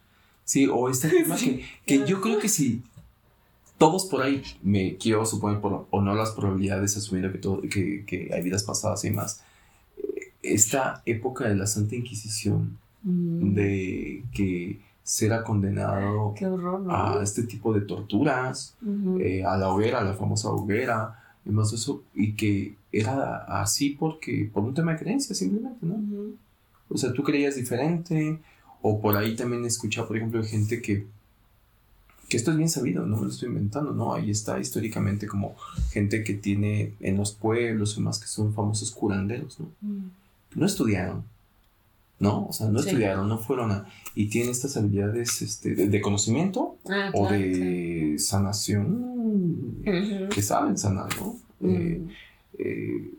Speaker 1: Sí, o este *laughs* tema
Speaker 2: Sí.
Speaker 1: que, que yo creo que si todos por ahí, me quiero suponer, por, o no las probabilidades, asumiendo que, todo, que, que hay vidas pasadas y más, esta época de la Santa Inquisición,
Speaker 2: Mm,
Speaker 1: de que será condenado
Speaker 2: Qué horror, ¿no?
Speaker 1: a este tipo de torturas, eh, a la hoguera, a la famosa hoguera, y más eso, y que era así porque, por un tema de creencia simplemente, ¿no? O sea, tú creías diferente, o por ahí también he escuchado, por ejemplo, gente que, que esto es bien sabido, no me lo estoy inventando, ¿no? Ahí está históricamente como gente que tiene en los pueblos y más que son famosos curanderos, ¿no?
Speaker 2: Mm.
Speaker 1: No estudiaron, ¿no? O sea, no
Speaker 2: Sí.
Speaker 1: estudiaron, no fueron a... Y tienen estas habilidades este, de, de conocimiento
Speaker 2: Ah,
Speaker 1: o
Speaker 2: claro,
Speaker 1: de sanación, que saben sanar, ¿no? Eh,
Speaker 2: Mm.
Speaker 1: eh,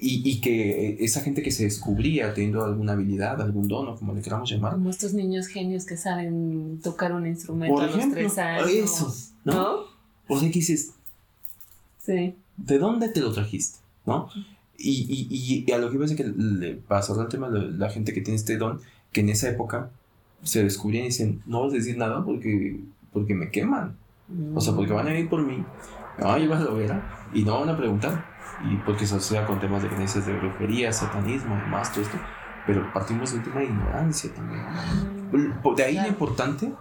Speaker 1: y, y que eh, esa gente que se descubría teniendo alguna habilidad, algún don, o como le queramos llamar,
Speaker 2: Como estos niños genios que saben tocar un instrumento
Speaker 1: Por
Speaker 2: a los tres años.
Speaker 1: eso, ¿no?
Speaker 2: ¿No?
Speaker 1: o sea, que dices,
Speaker 2: Sí.
Speaker 1: ¿de dónde te lo trajiste? ¿No? Y, y, y- a lo que iba decir que le pasó el tema de la gente que tiene este don, que en esa época se descubrían y dicen, no vas a decir nada porque, porque me queman. O sea, porque van a ir por mí, me van a llevar a la hoguera y no van a preguntar. Y porque se asocia con temas de creencias de brujería, satanismo y más, todo esto. Pero partimos de un tema de ignorancia también.
Speaker 2: Mm.
Speaker 1: De ahí lo
Speaker 2: Claro.
Speaker 1: importante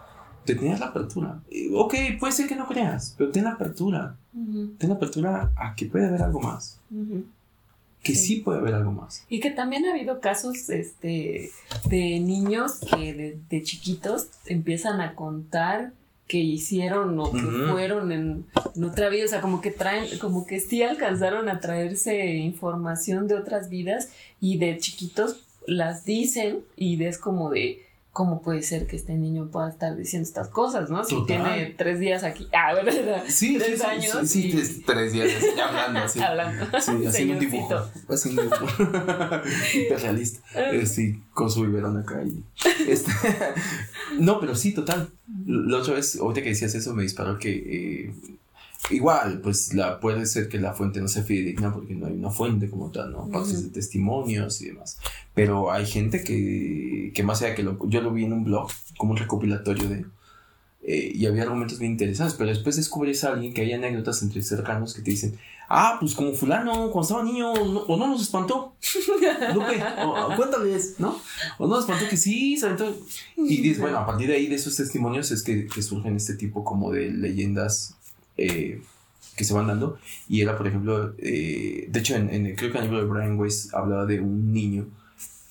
Speaker 1: de tener la apertura. Ok, puede ser que no creas, pero ten la apertura. Ten la apertura a que puede haber algo más.
Speaker 2: ujú.
Speaker 1: Que
Speaker 2: Sí.
Speaker 1: sí, puede haber algo más.
Speaker 2: Y que también ha habido casos este, de niños que de, de chiquitos empiezan a contar que hicieron o que fueron en, en otra vida, o sea, como que traen, como que sí alcanzaron a traerse información de otras vidas y de chiquitos las dicen y es como de cómo puede ser que este niño pueda estar diciendo estas cosas, ¿no? Si
Speaker 1: Total.
Speaker 2: tiene tres días aquí, ah, ¿verdad? *laughs*
Speaker 1: Sí,
Speaker 2: Tres
Speaker 1: sí,
Speaker 2: años
Speaker 1: sí, sí,
Speaker 2: y-
Speaker 1: tres, tres días hablando así. *laughs*
Speaker 2: Hablando.
Speaker 1: Sí, haciendo un dibujo. Haciendo un dibujo. Hiperrealista. Eh, sí, con su biberón acá. Y, este, *laughs* no, pero sí, total. La otra vez, ahorita que decías eso, me disparó que eh, igual, pues la, puede ser que la fuente no sea fidedigna porque no hay una fuente como tal, ¿no? Pasos de testimonios y demás. Pero hay gente que, que más allá que lo, yo lo vi en un blog, como un recopilatorio de... Eh, y había argumentos bien interesantes, pero después descubres a alguien que hay anécdotas entre cercanos que te dicen, ah, pues como fulano, cuando estaba niño, o no nos espantó, *laughs* Lupe, o, cuéntales, ¿no? O no nos espantó que sí, Y dices, bueno, a partir de ahí, de esos testimonios, es que, que surgen este tipo como de leyendas eh, que se van dando. Y era, por ejemplo, eh, de hecho, en, creo que en el libro de Brian Weiss hablaba de un niño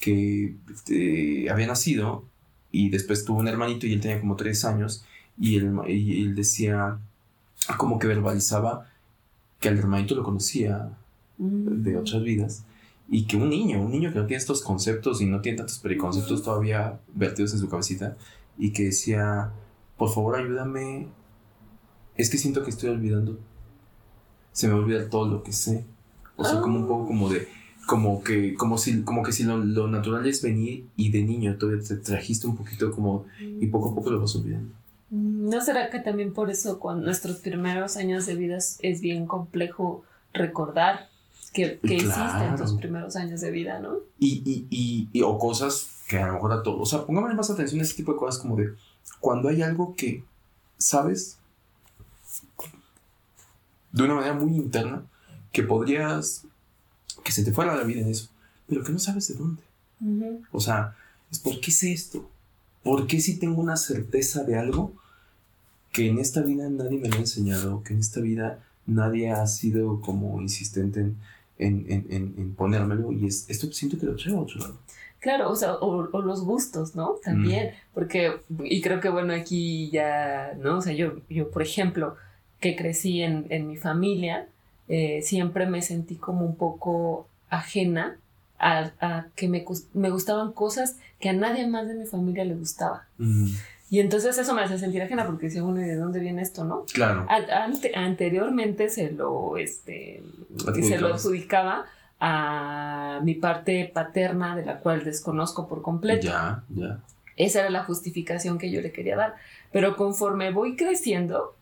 Speaker 1: que eh, había nacido y después tuvo un hermanito y él tenía como tres años y él, y él decía, como que verbalizaba que el hermanito lo conocía de mm. otras vidas y que un niño, un niño que no tiene estos conceptos y no tiene tantos preconceptos todavía vertidos en su cabecita y que decía, por favor ayúdame es que siento que estoy olvidando. Se me olvida todo lo que sé. O sea, como un poco como de. Como que, como si, como que si lo, natural es venir y de niño todavía te trajiste un poquito como. Y poco a poco lo vas olvidando.
Speaker 2: Mm, ¿No será que también por eso cuando nuestros primeros años de vida es bien complejo recordar que, que existen tus primeros años de vida, ¿no?
Speaker 1: Y, y, y, y, o cosas que a lo mejor a todos, o sea, póngame más atención a ese tipo de cosas como de cuando hay algo que sabes de una manera muy interna que podrías, que se te fuera la vida en eso, pero que no sabes de dónde. O sea, es ¿por qué sé esto? ¿Por qué si tengo una certeza de algo que en esta vida nadie me lo ha enseñado, que en esta vida nadie ha sido como insistente en, en, en, en ponérmelo y es, esto siento que lo traigo a otro lado.
Speaker 2: Claro, o sea, o, los gustos, ¿no? También, porque, y creo que bueno, aquí ya, ¿no? O sea, yo, yo por ejemplo, que crecí en, en mi familia, eh, siempre me sentí como un poco ajena a, a que me, me, gustaban cosas que a nadie más de mi familia le gustaba. Y entonces eso me hace sentir ajena porque decía, bueno, ¿y de dónde viene esto, no?
Speaker 1: Claro.
Speaker 2: anteriormente se lo, este, se lo adjudicaba a mi parte paterna, de la cual desconozco por completo.
Speaker 1: Ya, ya.
Speaker 2: Esa era la justificación que yo le quería dar. Pero conforme voy creciendo,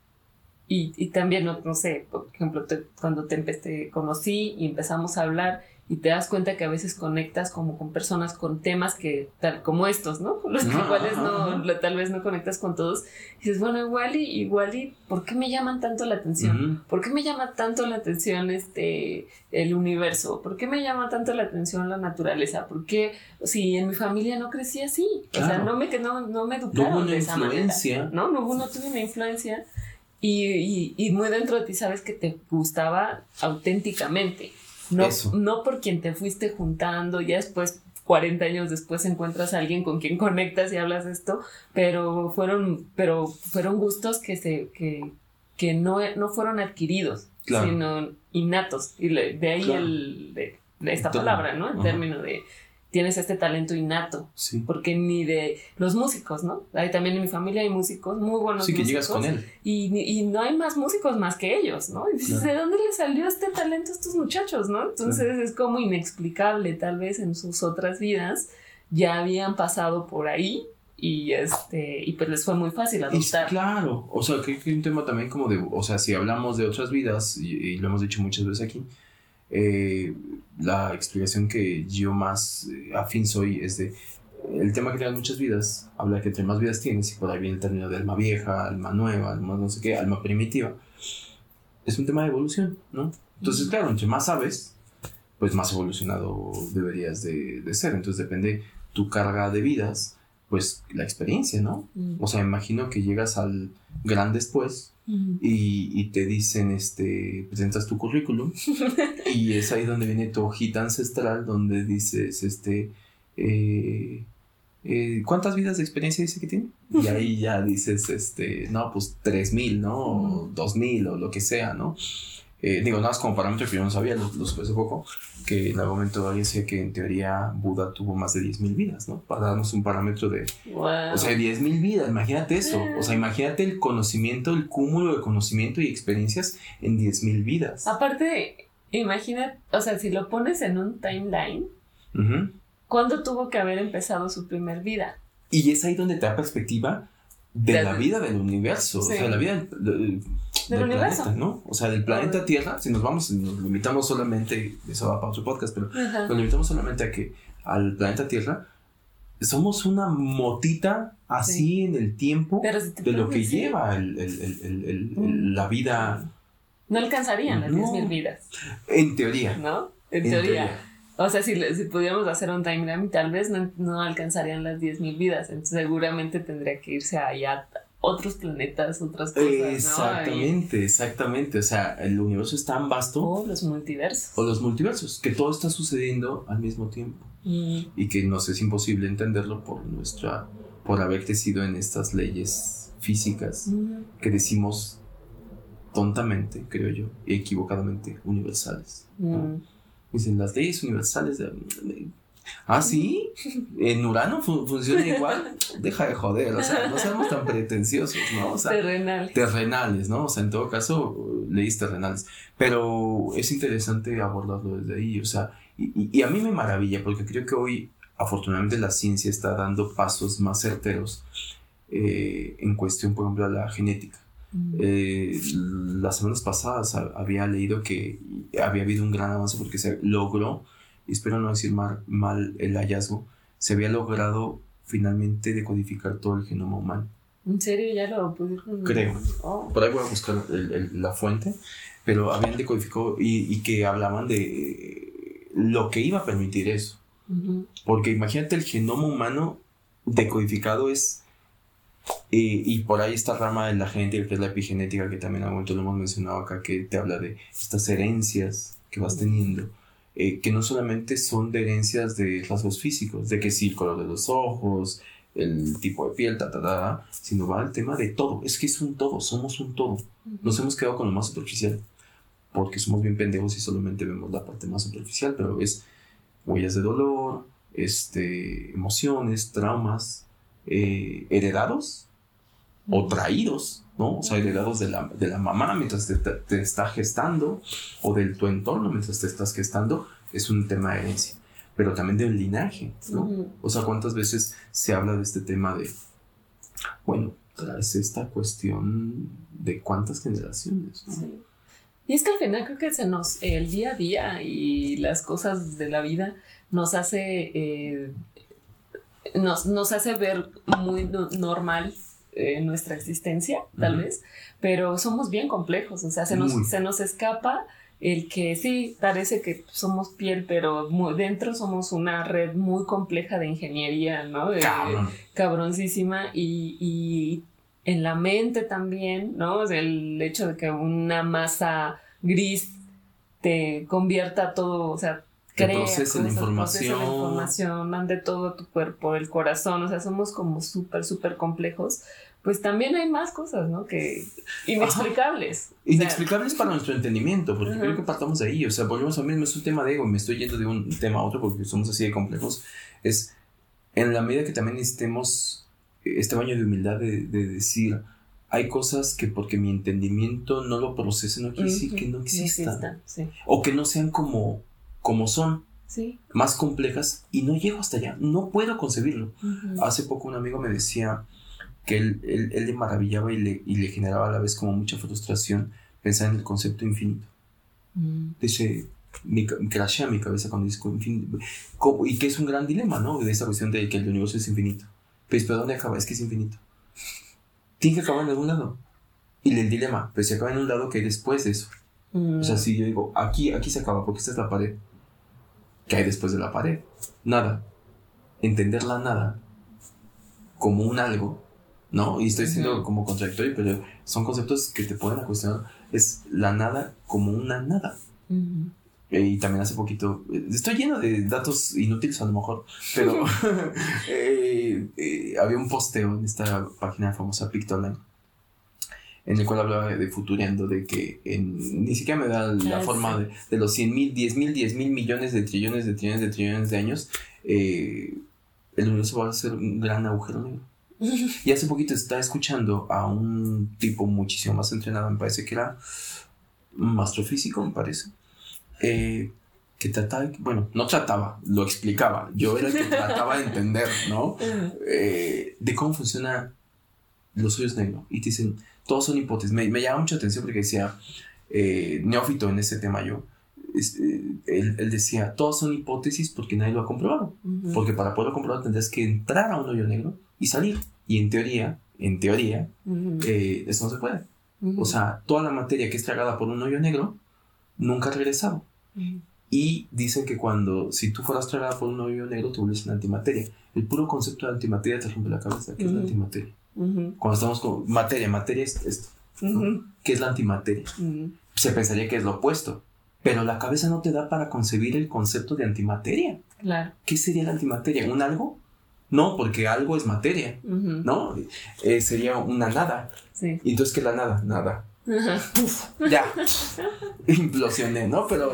Speaker 2: y, y también, no, no, sé, por ejemplo, cuando te, te conocí y empezamos a hablar y te das cuenta que a veces conectas como con personas con temas que tal como estos, ¿no? Los no, cuales no, tal vez no conectas con todos. Y dices, bueno, igual y, igual y, ¿por qué me llaman tanto la atención? ¿Por qué me llama tanto la atención este, el universo? ¿Por qué me llama tanto la atención la naturaleza? ¿Por qué, si en mi familia no crecí así? O sea, no me, no, no me educaron de esa influencia. manera. No, no, no tuve una influencia. Y, y, muy dentro de ti sabes que te gustaba auténticamente. No, no por quien te fuiste juntando, ya después 40 años después encuentras a alguien con quien conectas y hablas esto, pero fueron, pero fueron gustos que se, que, que no, no fueron adquiridos, sino innatos. Y de ahí el, de, esta palabra, ¿no? El término de tienes este talento innato. Sí. Porque ni de los músicos, ¿no? Hay también en mi familia hay músicos, muy buenos
Speaker 1: sí, que llegas con él.
Speaker 2: Y, y, no hay más músicos más que ellos, ¿no? Y dices, ¿de dónde le salió este talento a estos muchachos, no? Entonces es como inexplicable, tal vez en sus otras vidas ya habían pasado por ahí y este y pues les fue muy fácil adoptar.
Speaker 1: claro, o sea, que, que un tema también como de, o sea, si hablamos de otras vidas, y lo hemos dicho muchas veces aquí, eh, la explicación que yo más eh, afín soy es de el tema que tiene muchas vidas, habla que entre más vidas tienes, y por ahí viene el término de alma vieja, alma nueva, alma no sé qué, alma primitiva, es un tema de evolución, ¿no? Entonces, claro, entre más sabes, pues más evolucionado deberías de, de ser. Entonces depende tu carga de vidas, pues la experiencia, ¿no? O sea, imagino que llegas al gran después y, te dicen, este, presentas tu currículum *laughs* y es ahí donde viene tu hojita ancestral donde dices, este, eh, eh, ¿cuántas vidas de experiencia dice que tiene? Y ahí ya dices, este, no, pues 3000, ¿no? O 2000 o lo que sea, ¿no? Eh, digo, nada más como parámetro que yo no sabía, lo, supe hace poco, que en algún momento alguien decía que en teoría Buda tuvo más de 10.000 vidas, ¿no? Para darnos un parámetro de... O sea, 10.000 vidas, imagínate eso. O sea, imagínate el conocimiento, el cúmulo de conocimiento y experiencias en 10.000 vidas.
Speaker 2: Aparte, imagina, o sea, si lo pones en un timeline, ¿cuándo tuvo que haber empezado su primer vida?
Speaker 1: Y es ahí donde te da perspectiva de, la vida del universo. O sea, la vida
Speaker 2: del, universo.
Speaker 1: planeta, ¿no? O sea, del planeta Tierra, si nos vamos, nos limitamos solamente, eso va para otro podcast, pero nos limitamos solamente a que al planeta Tierra, somos una motita así en el tiempo de lo que lleva el, la vida.
Speaker 2: No alcanzarían las 10.000 vidas.
Speaker 1: En teoría.
Speaker 2: ¿No? En, teoría. O sea, si, si pudiéramos hacer un timeline, tal vez no, no alcanzarían las 10.000 vidas. Entonces, seguramente tendría que irse allá otros planetas, otras cosas.
Speaker 1: Exactamente, exactamente. O sea, el universo es tan vasto.
Speaker 2: O los multiversos.
Speaker 1: O los multiversos, que todo está sucediendo al mismo tiempo. Mm. Y que nos es imposible entenderlo por nuestra. por haber crecido en estas leyes físicas mm. que decimos tontamente, creo yo, y equivocadamente, universales. Mm. Dicen las leyes universales de, Ah, sí, en Urano funciona igual. Deja de joder, o sea, no seamos tan pretenciosos, ¿no? O sea,
Speaker 2: terrenales.
Speaker 1: Terrenales, ¿no? O sea, en todo caso, leís terrenales. Pero es interesante abordarlo desde ahí, o sea, y, a mí me maravilla porque creo que hoy, afortunadamente, la ciencia está dando pasos más certeros eh, en cuestión, por ejemplo, a la genética. Mm. Eh, las semanas pasadas había leído que había habido un gran avance porque se logró y espero no decir mal, mal el hallazgo, se había logrado finalmente decodificar todo el genoma humano.
Speaker 2: ¿En serio ya lo pudieron?
Speaker 1: Creo. Oh. Por ahí voy a buscar la fuente, pero habían decodificado y, que hablaban de lo que iba a permitir eso. Porque imagínate el genoma humano decodificado es y, y, por ahí esta rama de la genética, que es la epigenética, que también a lo hemos mencionado acá, que te habla de estas herencias que vas teniendo. Eh, que no solamente son de herencias de rasgos físicos, de que sí, el color de los ojos, el tipo de piel, ta, ta, ta, sino va al tema de todo. Es que es un todo, somos un todo. Nos hemos quedado con lo más superficial, porque somos bien pendejos y solamente vemos la parte más superficial, pero es huellas de dolor, este, emociones, traumas, eh, heredados o traídos, ¿no? O sea, heredados de la, de la mamá mientras te, está gestando o de tu entorno mientras te estás gestando, es un tema de herencia. Pero también del linaje, ¿no? O sea, ¿cuántas veces se habla de este tema de, bueno, es esta cuestión de cuántas generaciones,
Speaker 2: Y es que al final creo que se nos, el día a día y las cosas de la vida nos hace, eh, nos, nos hace ver muy normal en nuestra existencia, tal vez, pero somos bien complejos, o sea, se nos, se nos escapa el que sí, parece que somos piel, pero dentro somos una red muy compleja de ingeniería, ¿no? cabroncísima y, y, en la mente también, ¿no? El hecho de que una masa gris te convierta todo, o sea,
Speaker 1: crea la información.
Speaker 2: la información, mande todo tu cuerpo, el corazón, o sea, somos como súper, súper complejos, pues también hay más cosas, ¿no? Que inexplicables.
Speaker 1: Inexplicables para nuestro entendimiento, porque creo que partamos de ahí, o sea, volvemos a mismo, es un tema de ego, me estoy yendo de un tema a otro porque somos así de complejos, es en la medida que también necesitemos este baño de humildad de, decir, hay cosas que porque mi entendimiento no lo procese, no quiere decir que no existan. O que no sean como como son. Más complejas y no llego hasta allá, no puedo concebirlo. Hace poco un amigo me decía que él, él, le maravillaba y le, y le, generaba a la vez como mucha frustración pensar en el concepto infinito. Mm. Dice, me crashea mi cabeza cuando dice infinito. y que es un gran dilema, ¿no? De esta cuestión de que el universo es infinito. Pues, ¿pero dónde acaba? Es que es infinito. Tiene que acabar en algún lado. Y el dilema, pues se acaba en un lado que hay después de eso. O sea, mm. si yo digo, aquí, aquí se acaba, porque esta es la pared. ¿Qué hay después de la pared? Nada. Entender la nada como un algo, ¿no? Y estoy siendo como contradictorio, pero son conceptos que te pueden cuestionar. Es la nada como una nada. Eh, y también hace poquito, eh, estoy lleno de datos inútiles a lo mejor, pero *laughs* *laughs* eh, había un posteo en esta página famosa Pictoline en el cual hablaba de Futuriendo, de que en, ni siquiera me da la ah, forma de, de, los 100 mil, 10 mil, 10 mil millones de trillones de trillones de trillones de años, el universo va a ser un gran agujero negro. *laughs* y hace poquito estaba escuchando a un tipo muchísimo más entrenado, me parece que era un astrofísico, me parece, eh, que trataba, bueno, no trataba, lo explicaba, yo era el que *laughs* trataba de entender, ¿no? Eh, de cómo funciona los hoyos negros y te dicen, todos son hipótesis. Me, me llama mucha atención porque decía, eh, neófito en ese tema yo, este, él, decía, todos son hipótesis porque nadie lo ha comprobado. Porque para poderlo comprobar tendrías que entrar a un hoyo negro y salir. Y en teoría, en teoría, eh, eso no se puede. O sea, toda la materia que es tragada por un hoyo negro nunca ha regresado. Y dicen que cuando, si tú fueras tragada por un hoyo negro, te vuelves en antimateria. El puro concepto de antimateria te rompe la cabeza. ¿Qué es la antimateria? Cuando estamos con materia, materia es esto. ¿Qué es la antimateria? Se pensaría que es lo opuesto. Pero la cabeza no te da para concebir el concepto de antimateria. Claro. ¿Qué sería la antimateria? ¿Un algo? No, porque algo es materia, ¿no? Eh, sería una nada. Sí. ¿Y entonces qué es la nada? Nada. ya. Implosioné, ¿no? Pero,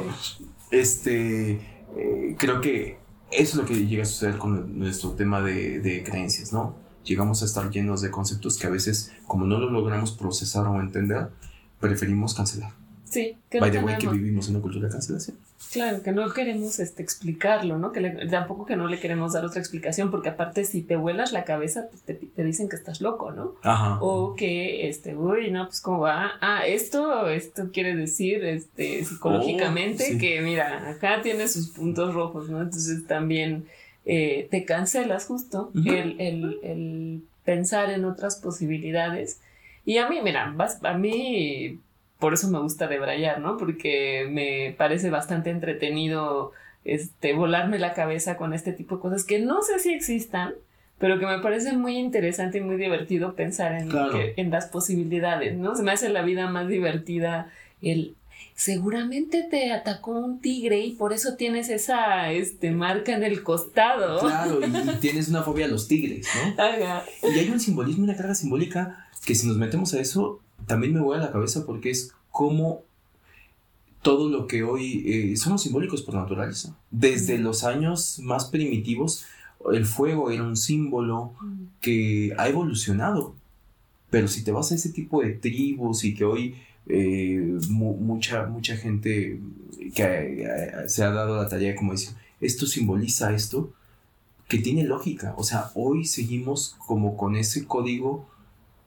Speaker 1: este, eh, creo que eso es lo que llega a suceder con nuestro tema de, de creencias, ¿no? Llegamos a estar llenos de conceptos que a veces, como no lo logramos procesar o entender, preferimos cancelar. Sí, que By the way, que vivimos en una cultura de cancelación.
Speaker 2: Claro, que no queremos este, explicarlo, ¿no? Que tampoco que no le queremos dar otra explicación, porque aparte si te vuelas la cabeza, pues te, te, dicen que estás loco, ¿no? Ajá. O que, este, uy, no, pues cómo va. Ah, esto, esto quiere decir, este, psicológicamente oh, que, mira, acá tiene sus puntos rojos, ¿no? Entonces también eh, te cancelas justo el, el, el pensar en otras posibilidades. Y a mí, mira, a mí por eso me gusta debrayar, ¿no? Porque me parece bastante entretenido este, volarme la cabeza con este tipo de cosas que no sé si existan, pero que me parece muy interesante y muy divertido pensar en, en las posibilidades, ¿no? Se me hace la vida más divertida el seguramente te atacó un tigre y por eso tienes esa este, marca en el costado.
Speaker 1: Claro, y, *laughs* tienes una fobia a los tigres, ¿no? Y hay un simbolismo, una carga simbólica que si nos metemos a eso, también me voy a la cabeza porque es como todo lo que hoy eh, somos simbólicos por naturaleza. Desde los años más primitivos, el fuego era un símbolo que ha evolucionado. Pero si te vas a ese tipo de tribus y que hoy eh, mucha, mucha gente que eh, se ha dado la tarea como dice, esto simboliza esto, que tiene lógica. O sea, hoy seguimos como con ese código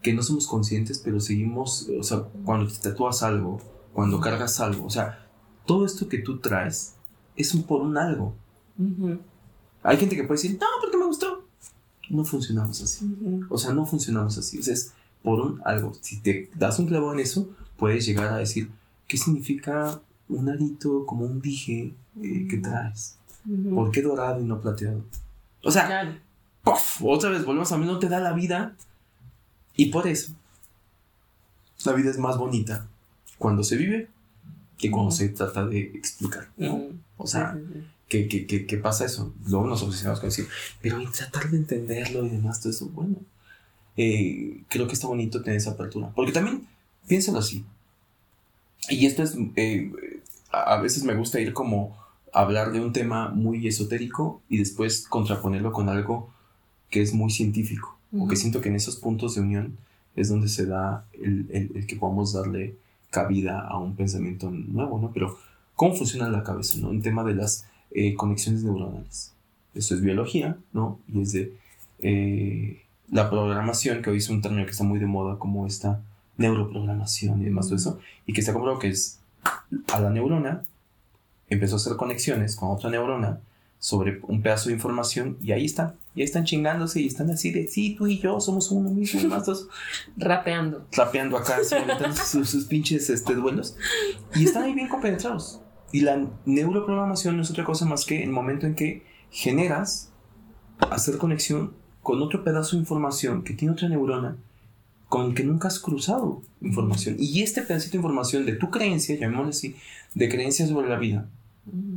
Speaker 1: que no somos conscientes, pero seguimos, o sea, cuando te tatúas algo, cuando cargas algo, o sea, todo esto que tú traes es un por un algo. Hay gente que puede decir, no, porque me gustó. No funcionamos así. O sea, no funcionamos así. O sea, es por un algo. Si te das un clavo en eso, puedes llegar a decir, ¿qué significa un arito como un dije eh, que traes? ¿Por qué dorado y no plateado? O sea, otra vez volvemos a mí, no te da la vida y por eso, la vida es más bonita cuando se vive que cuando se trata de explicar. O sea, ¿qué, pasa eso? Luego nos obsesionamos con decir, pero tratar de entenderlo y demás, todo eso, bueno, eh, creo que está bonito tener esa apertura. Porque también, piénsalo así. Y esto es, eh, a veces me gusta ir como hablar de un tema muy esotérico y después contraponerlo con algo que es muy científico. Porque siento que en esos puntos de unión es donde se da el, el, que podamos darle cabida a un pensamiento nuevo, ¿no? Pero, ¿cómo funciona la cabeza, ¿no? En tema de las eh, conexiones neuronales. Eso es biología, ¿no? Y es de eh, la programación, que hoy es un término que está muy de moda, como esta neuroprogramación y demás, todo eso, y que se ha comprobado que es a la neurona empezó a hacer conexiones con otra neurona sobre un pedazo de información y ahí están, y están chingándose y están así de, sí, tú y yo somos uno mismo, más dos. *laughs*
Speaker 2: Rapeando.
Speaker 1: Rapeando acá, *laughs* sus, sus, pinches este, duelos. Y están ahí bien compenetrados. Y la neuroprogramación no es otra cosa más que el momento en que generas hacer conexión con otro pedazo de información que tiene otra neurona con el que nunca has cruzado información. Y este pedacito de información de tu creencia, llamémosle así, de creencias sobre la vida,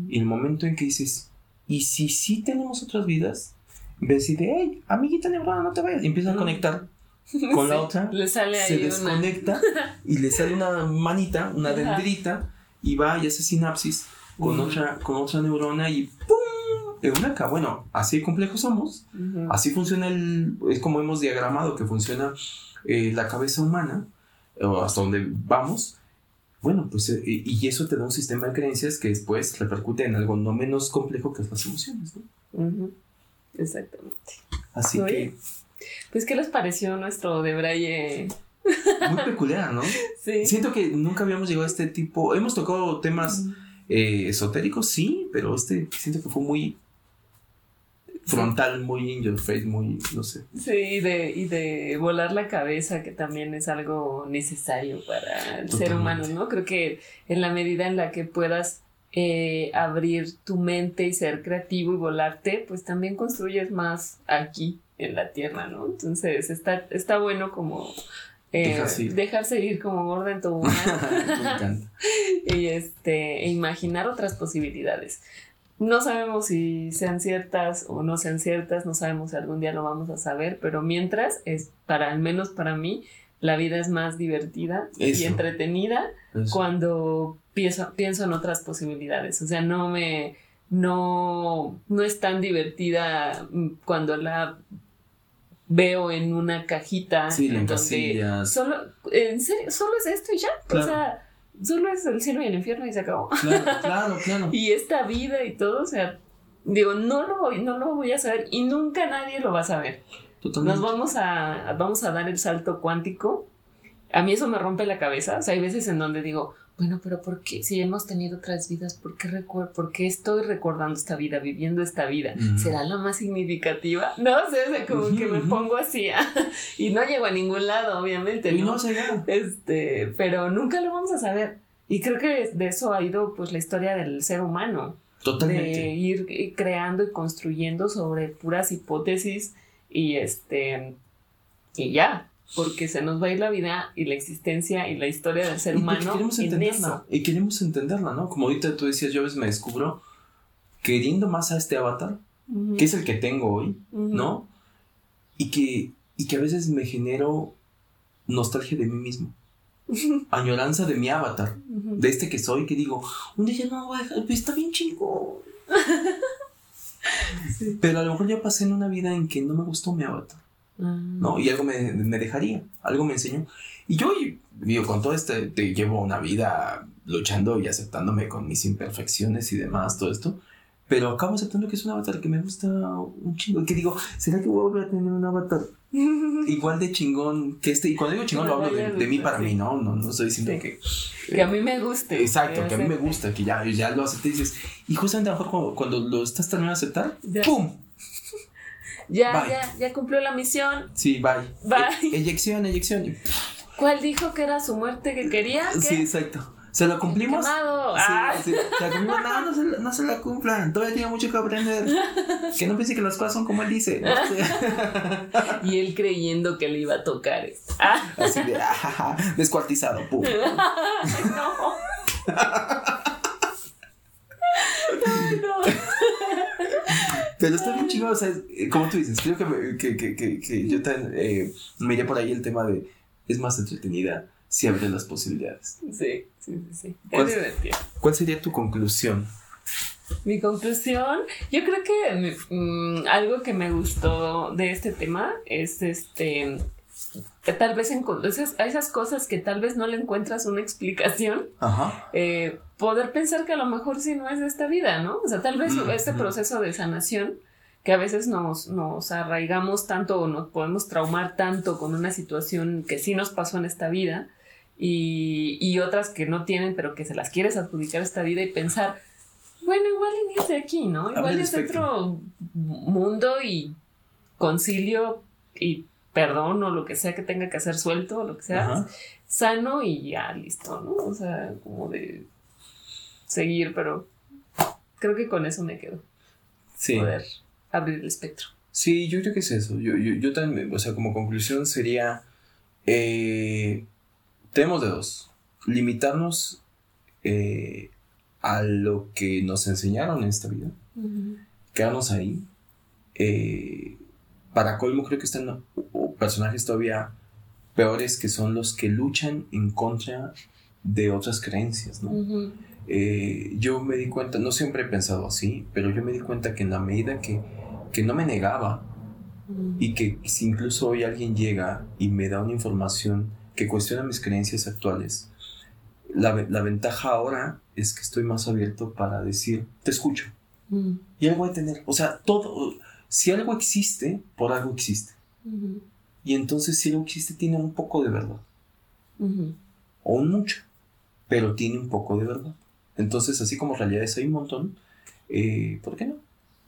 Speaker 1: y el momento en que dices, y si sí tenemos otras vidas, en vez de hey, amiguita neurona, no te vayas, y empieza a conectar *laughs* con la otra, se desconecta *laughs* y le sale una manita, una dendrita, y va y hace sinapsis con, otra, con otra neurona y ¡pum! Una acá. Bueno, así complejos somos, así funciona el, es como hemos diagramado que funciona eh, la cabeza humana, o hasta donde vamos, bueno, pues eh, y eso te da un sistema de creencias que después repercute en algo no menos complejo que las emociones, ¿no?
Speaker 2: Exactamente.
Speaker 1: Así que...
Speaker 2: Pues, ¿qué les pareció nuestro de Braille?
Speaker 1: Muy peculiar, ¿no? *laughs*
Speaker 2: Sí.
Speaker 1: Siento que nunca habíamos llegado a este tipo. Hemos tocado temas eh, esotéricos, sí, pero este siento que fue muy frontal, muy in your face, muy, no sé.
Speaker 2: Sí, y de, y de volar la cabeza, que también es algo necesario para el ser humano, ¿no? Creo que en la medida en la que puedas eh, abrir tu mente y ser creativo y volarte, pues también construyes más aquí en la tierra, ¿no? Entonces está, está bueno como eh,
Speaker 1: Dejarse ir.
Speaker 2: como gorda en tu *laughs* *laughs* y este e imaginar otras posibilidades. No sabemos si sean ciertas o no sean ciertas, no sabemos si algún día lo vamos a saber, pero mientras es para al menos para mí la vida es más divertida y
Speaker 1: Eso.
Speaker 2: entretenida
Speaker 1: Eso.
Speaker 2: cuando pienso, pienso en otras posibilidades. O sea, no me no no es tan divertida mm, cuando la veo en una cajita
Speaker 1: Sí,
Speaker 2: en donde solo en serio solo es esto y ya.
Speaker 1: Claro.
Speaker 2: O sea, solo es el cielo y el infierno y se acabó.
Speaker 1: Claro, claro, claro. *laughs*
Speaker 2: Y esta vida y todo, o sea, digo, no lo voy, no lo voy a saber y nunca nadie lo va a saber.
Speaker 1: Totalmente.
Speaker 2: Nos vamos a, vamos a dar el salto cuántico. A mí eso me rompe la cabeza. O sea, hay veces en donde digo, bueno, pero ¿por qué? Si hemos tenido otras vidas, ¿por qué, recuer- ¿por qué estoy recordando esta vida, viviendo esta vida? ¿Será la más significativa? No sé, o sea, como que me pongo así ah, *laughs* y no llego a ningún lado, obviamente,
Speaker 1: Y
Speaker 2: ¿no?
Speaker 1: no se llega.
Speaker 2: Este, pero nunca lo vamos a saber. Y creo que de eso ha ido pues la historia del ser humano, de
Speaker 1: Totalmente.
Speaker 2: ir creando y construyendo sobre puras hipótesis y este y ya, porque se nos va a ir la vida y la existencia y la historia del ser
Speaker 1: Y
Speaker 2: humano
Speaker 1: queremos
Speaker 2: en
Speaker 1: entenderla.
Speaker 2: eso.
Speaker 1: Y queremos entenderla, ¿no? Como ahorita tú decías, yo a veces me descubro queriendo más a este avatar, que es el que tengo hoy. ¿no? Y que, y que a veces me genero nostalgia de mí mismo. *laughs* Añoranza de mi avatar, de este que soy, que digo, un día ya no voy a dejar, pues está bien chingón. *laughs*
Speaker 2: Sí.
Speaker 1: Pero a lo mejor ya pasé en una vida en que no me gustó mi avatar,
Speaker 2: Ah.
Speaker 1: ¿no? Y algo me, me dejaría, algo me enseñó. Y yo, digo, con todo este, te llevo una vida luchando y aceptándome con mis imperfecciones y demás, todo esto. Pero acabo aceptando que es un avatar que me gusta un chingo. Y que digo, ¿será que voy a volver a tener un avatar *laughs* igual de chingón que este? Y cuando digo chingón lo hablo de, de mí para mí, ¿no? No, no estoy diciendo
Speaker 2: Sí.
Speaker 1: que...
Speaker 2: que a mí me guste.
Speaker 1: Exacto, que a mí me gusta, que ya, ya lo acepté y dices, y justamente a lo mejor cuando, cuando lo estás terminando de aceptar,
Speaker 2: Ya.
Speaker 1: ¡pum!
Speaker 2: Ya,
Speaker 1: Bye.
Speaker 2: ya, ya cumplió la misión.
Speaker 1: Sí, bye.
Speaker 2: Bye.
Speaker 1: E- eyección, eyección.
Speaker 2: ¿Cuál dijo que era su muerte que quería? ¿Qué?
Speaker 1: Sí, exacto. ¿Se lo cumplimos? Sí,
Speaker 2: Ah.
Speaker 1: sí. ¿Se la cumplimos? No, no se, la- no se la cumplan. Todavía tiene mucho que aprender. Que no piense que las cosas son como él dice. ¿no? *laughs* *laughs*
Speaker 2: Y él creyendo que le iba a tocar. Ah,
Speaker 1: Así de, ah, descuartizado, pum.
Speaker 2: no. *laughs* Ay, no.
Speaker 1: Pero está bien chingón, o sea, es- como tú dices, creo que, me- que, que, que, yo también eh, me iré por ahí el tema de es más entretenida si abre las posibilidades.
Speaker 2: Sí, sí, sí, sí.
Speaker 1: ¿Cuál-
Speaker 2: Es divertido.
Speaker 1: ¿Cuál sería tu conclusión?
Speaker 2: Mi conclusión, yo creo que mm, algo que me gustó de este tema es este tal vez esas, a esas cosas que tal vez no le encuentras una explicación,
Speaker 1: Ajá.
Speaker 2: eh, poder pensar que a lo mejor sí no es de esta vida, ¿no? O sea, tal vez
Speaker 1: Mm,
Speaker 2: este
Speaker 1: mm.
Speaker 2: proceso de sanación que a veces nos, nos arraigamos tanto o nos podemos traumar tanto con una situación que sí nos pasó en esta vida y, y otras que no tienen pero que se las quieres adjudicar a esta vida y pensar, bueno, igual es de aquí, ¿no? Igual es
Speaker 1: espectro.
Speaker 2: otro mundo y concilio y perdón o lo que sea que tenga que hacer suelto o lo que sea
Speaker 1: Ajá.
Speaker 2: sano y ya listo, ¿no? O sea, como de seguir, pero creo que con eso me quedo.
Speaker 1: Sí.
Speaker 2: Poder abrir el espectro.
Speaker 1: Sí, yo creo que es eso. Yo, yo, yo también, o sea, como conclusión sería, eh, tenemos de dos. Limitarnos eh, a lo que nos enseñaron en esta vida. Quedarnos ahí. Eh, para colmo creo que están o- personajes todavía peores que son los que luchan en contra de otras creencias, ¿no?
Speaker 2: Ujú.
Speaker 1: Eh, yo me di cuenta, no siempre he pensado así, pero yo me di cuenta que en la medida que, que no me negaba
Speaker 2: Ujú.
Speaker 1: y que si incluso hoy alguien llega y me da una información que cuestiona mis creencias actuales, la, la ventaja ahora es que estoy más abierto para decir, te escucho.
Speaker 2: Ujú.
Speaker 1: Y algo de tener, o sea, todo, si algo existe, por algo existe. Y entonces si algo existe tiene un poco de verdad. O un mucho. Pero tiene un poco de verdad. Entonces, así como realidades hay un montón, eh, ¿por qué no?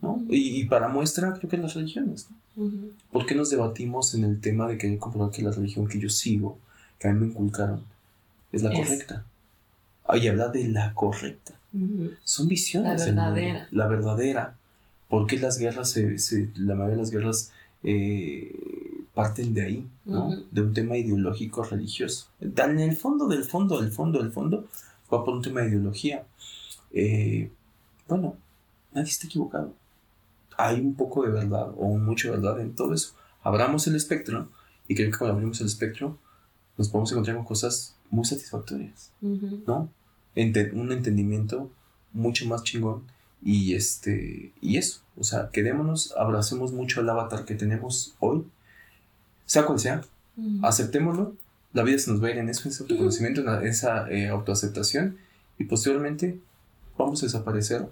Speaker 1: ¿No? Y, y para muestra, creo que las religiones. ¿no? ¿Por qué nos debatimos en el tema de querer comprobar que la religión que yo sigo, que a mí me inculcaron, es la
Speaker 2: Es.
Speaker 1: correcta? Ay, habla de la correcta. Son visiones.
Speaker 2: La verdadera.
Speaker 1: La verdadera. ¿Por qué las guerras, se, se- la mayoría de las guerras eh, parten de ahí, ¿no?
Speaker 2: Ujú.
Speaker 1: De un tema ideológico religioso. En el fondo, del fondo, del fondo, del fondo, va por un tema de ideología. Eh, bueno, nadie está equivocado. Hay un poco de verdad o mucho de verdad en todo eso. Abramos el espectro y creo que cuando abrimos el espectro nos podemos encontrar con cosas muy satisfactorias.
Speaker 2: Ujú.
Speaker 1: ¿no? Ente- un entendimiento mucho más chingón y este y eso, o sea, quedémonos, abracemos mucho el avatar que tenemos hoy, sea cual sea, aceptémoslo, la vida se nos va a ir en eso, en ese autoconocimiento, en esa eh, autoaceptación y posteriormente vamos a desaparecer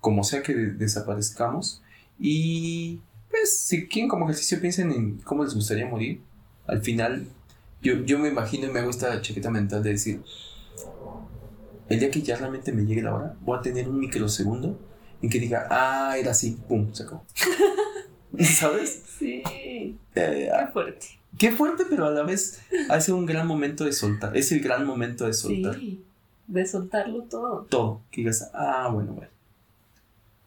Speaker 1: como sea que de- desaparezcamos y pues si quieren como ejercicio piensen en cómo les gustaría morir, al final yo, yo me imagino y me hago esta chaqueta mental de decir, el día que ya realmente me llegue la hora, voy a tener un microsegundo en que diga, ah, era así, pum, se acabó. *laughs* ¿Sabes?
Speaker 2: Sí.
Speaker 1: Eh,
Speaker 2: Qué fuerte.
Speaker 1: qué fuerte, pero a la vez hace un gran momento de soltar. Es el gran momento de soltar
Speaker 2: Sí. De soltarlo todo.
Speaker 1: todo. Que digas, ah, bueno, bueno.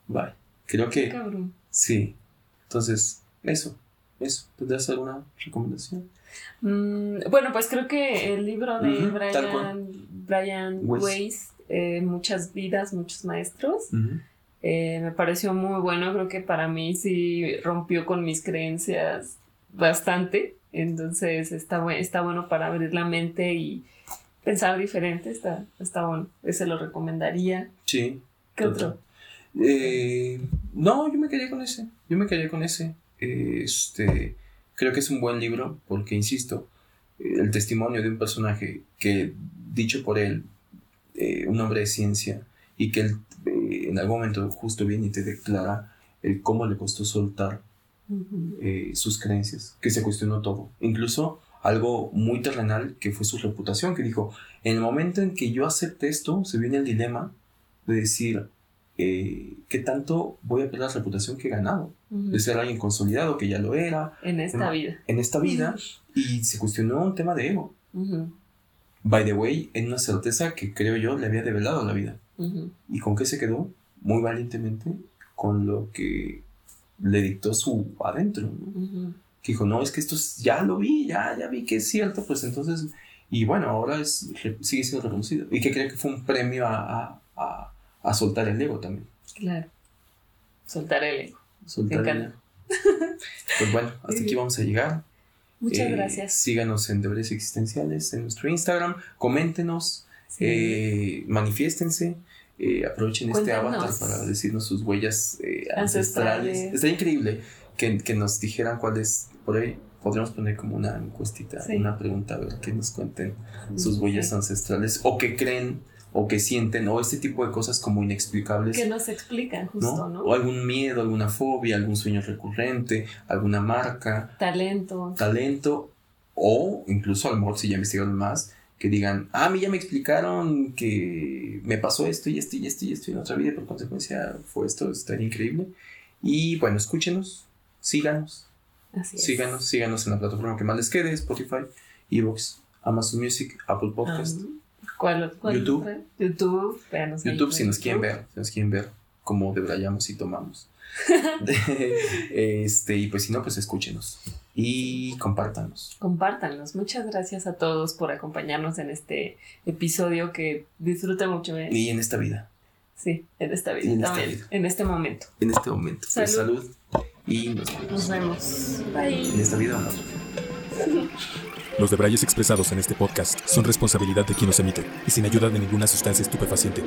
Speaker 1: Bye. Creo
Speaker 2: Qué
Speaker 1: que
Speaker 2: cabrón.
Speaker 1: sí. Entonces, eso, eso. ¿Tendrás alguna recomendación?
Speaker 2: Mm, bueno, pues creo que el libro de. Brian, Brian
Speaker 1: Weiss.
Speaker 2: Weiss, eh, Muchas vidas, muchos maestros, eh, me pareció muy bueno. Creo que para mí sí rompió con mis creencias bastante. Entonces está, está bueno para abrir la mente y pensar diferente. Está, está bueno. Ese lo recomendaría.
Speaker 1: Sí.
Speaker 2: ¿Qué otro?
Speaker 1: Eh, no, yo me quedé con ese. Yo me quedé con ese. Este, creo que es un buen libro porque, insisto, el testimonio de un personaje que, dicho por él, eh, un hombre de ciencia, y que él eh, en algún momento justo viene y te declara el cómo le costó soltar eh, sus creencias, que se cuestionó todo. Incluso algo muy terrenal que fue su reputación, que dijo, en el momento en que yo acepte esto, se viene el dilema de decir, eh, ¿qué tanto voy a perder la reputación que he ganado? De ser alguien consolidado, que ya lo era,
Speaker 2: En esta vida.
Speaker 1: en esta vida, y se cuestionó un tema de ego. By the way, en una certeza que creo yo le había develado la vida. ¿Y con qué se quedó? Muy valientemente con lo que le dictó su adentro, ¿no? Que dijo, no, es que esto es- ya lo vi, ya, ya vi que es cierto, pues entonces, y bueno, ahora es, sigue siendo reconocido. Y que creo que fue un premio a, a, a- a soltar el ego también.
Speaker 2: Claro. Soltar el ego.
Speaker 1: Soltar
Speaker 2: Me
Speaker 1: el
Speaker 2: encanta.
Speaker 1: ego. Pues bueno, hasta aquí vamos a llegar.
Speaker 2: Muchas
Speaker 1: Eh,
Speaker 2: gracias.
Speaker 1: Síganos en Deberes Existenciales en nuestro Instagram, coméntenos,
Speaker 2: Sí.
Speaker 1: eh, manifiéstense. eh, aprovechen este avatar para decirnos sus huellas eh,
Speaker 2: Ancestrales.
Speaker 1: ancestrales. Está increíble que, que nos dijeran cuáles, por ahí podríamos poner como una encuestita,
Speaker 2: Sí.
Speaker 1: una pregunta, a ver que nos cuenten sus huellas
Speaker 2: Sí.
Speaker 1: ancestrales o que creen o que sienten o este tipo de cosas como inexplicables.
Speaker 2: Que nos explican justo, ¿no?
Speaker 1: O algún miedo, alguna fobia, algún sueño recurrente, alguna marca,
Speaker 2: Talento.
Speaker 1: talento o incluso a lo mejor si ya investigaron más, que digan, ah, a mí ya me explicaron que me pasó esto y esto y esto y esto en otra vida, por consecuencia fue esto, estaría increíble. Y bueno, escúchenos, síganos,
Speaker 2: Así es.
Speaker 1: síganos, síganos en la plataforma que más les quede, Spotify, Evox, Amazon Music, Apple Podcast,
Speaker 2: ¿Cuál, cuál
Speaker 1: YouTube.
Speaker 2: YouTube. véanos
Speaker 1: YouTube si nos quieren ver, si nos quieren ver cómo debrayamos y tomamos. *laughs* *laughs* este, y pues si no, pues escúchenos y compártanos.
Speaker 2: Compártanos. Muchas gracias a todos por acompañarnos en este episodio que disfruta mucho. ¿eh?
Speaker 1: Y en esta vida,
Speaker 2: Sí, en esta vida
Speaker 1: Y en esta
Speaker 2: también.
Speaker 1: vida.
Speaker 2: En este momento.
Speaker 1: en este momento. Pues,
Speaker 2: Salud.
Speaker 1: salud y nos vemos.
Speaker 2: Nos vemos. Bye.
Speaker 1: En esta vida o otra.
Speaker 3: Los debrayes expresados en este podcast son responsabilidad de quien los emite y sin ayuda de ninguna sustancia estupefaciente.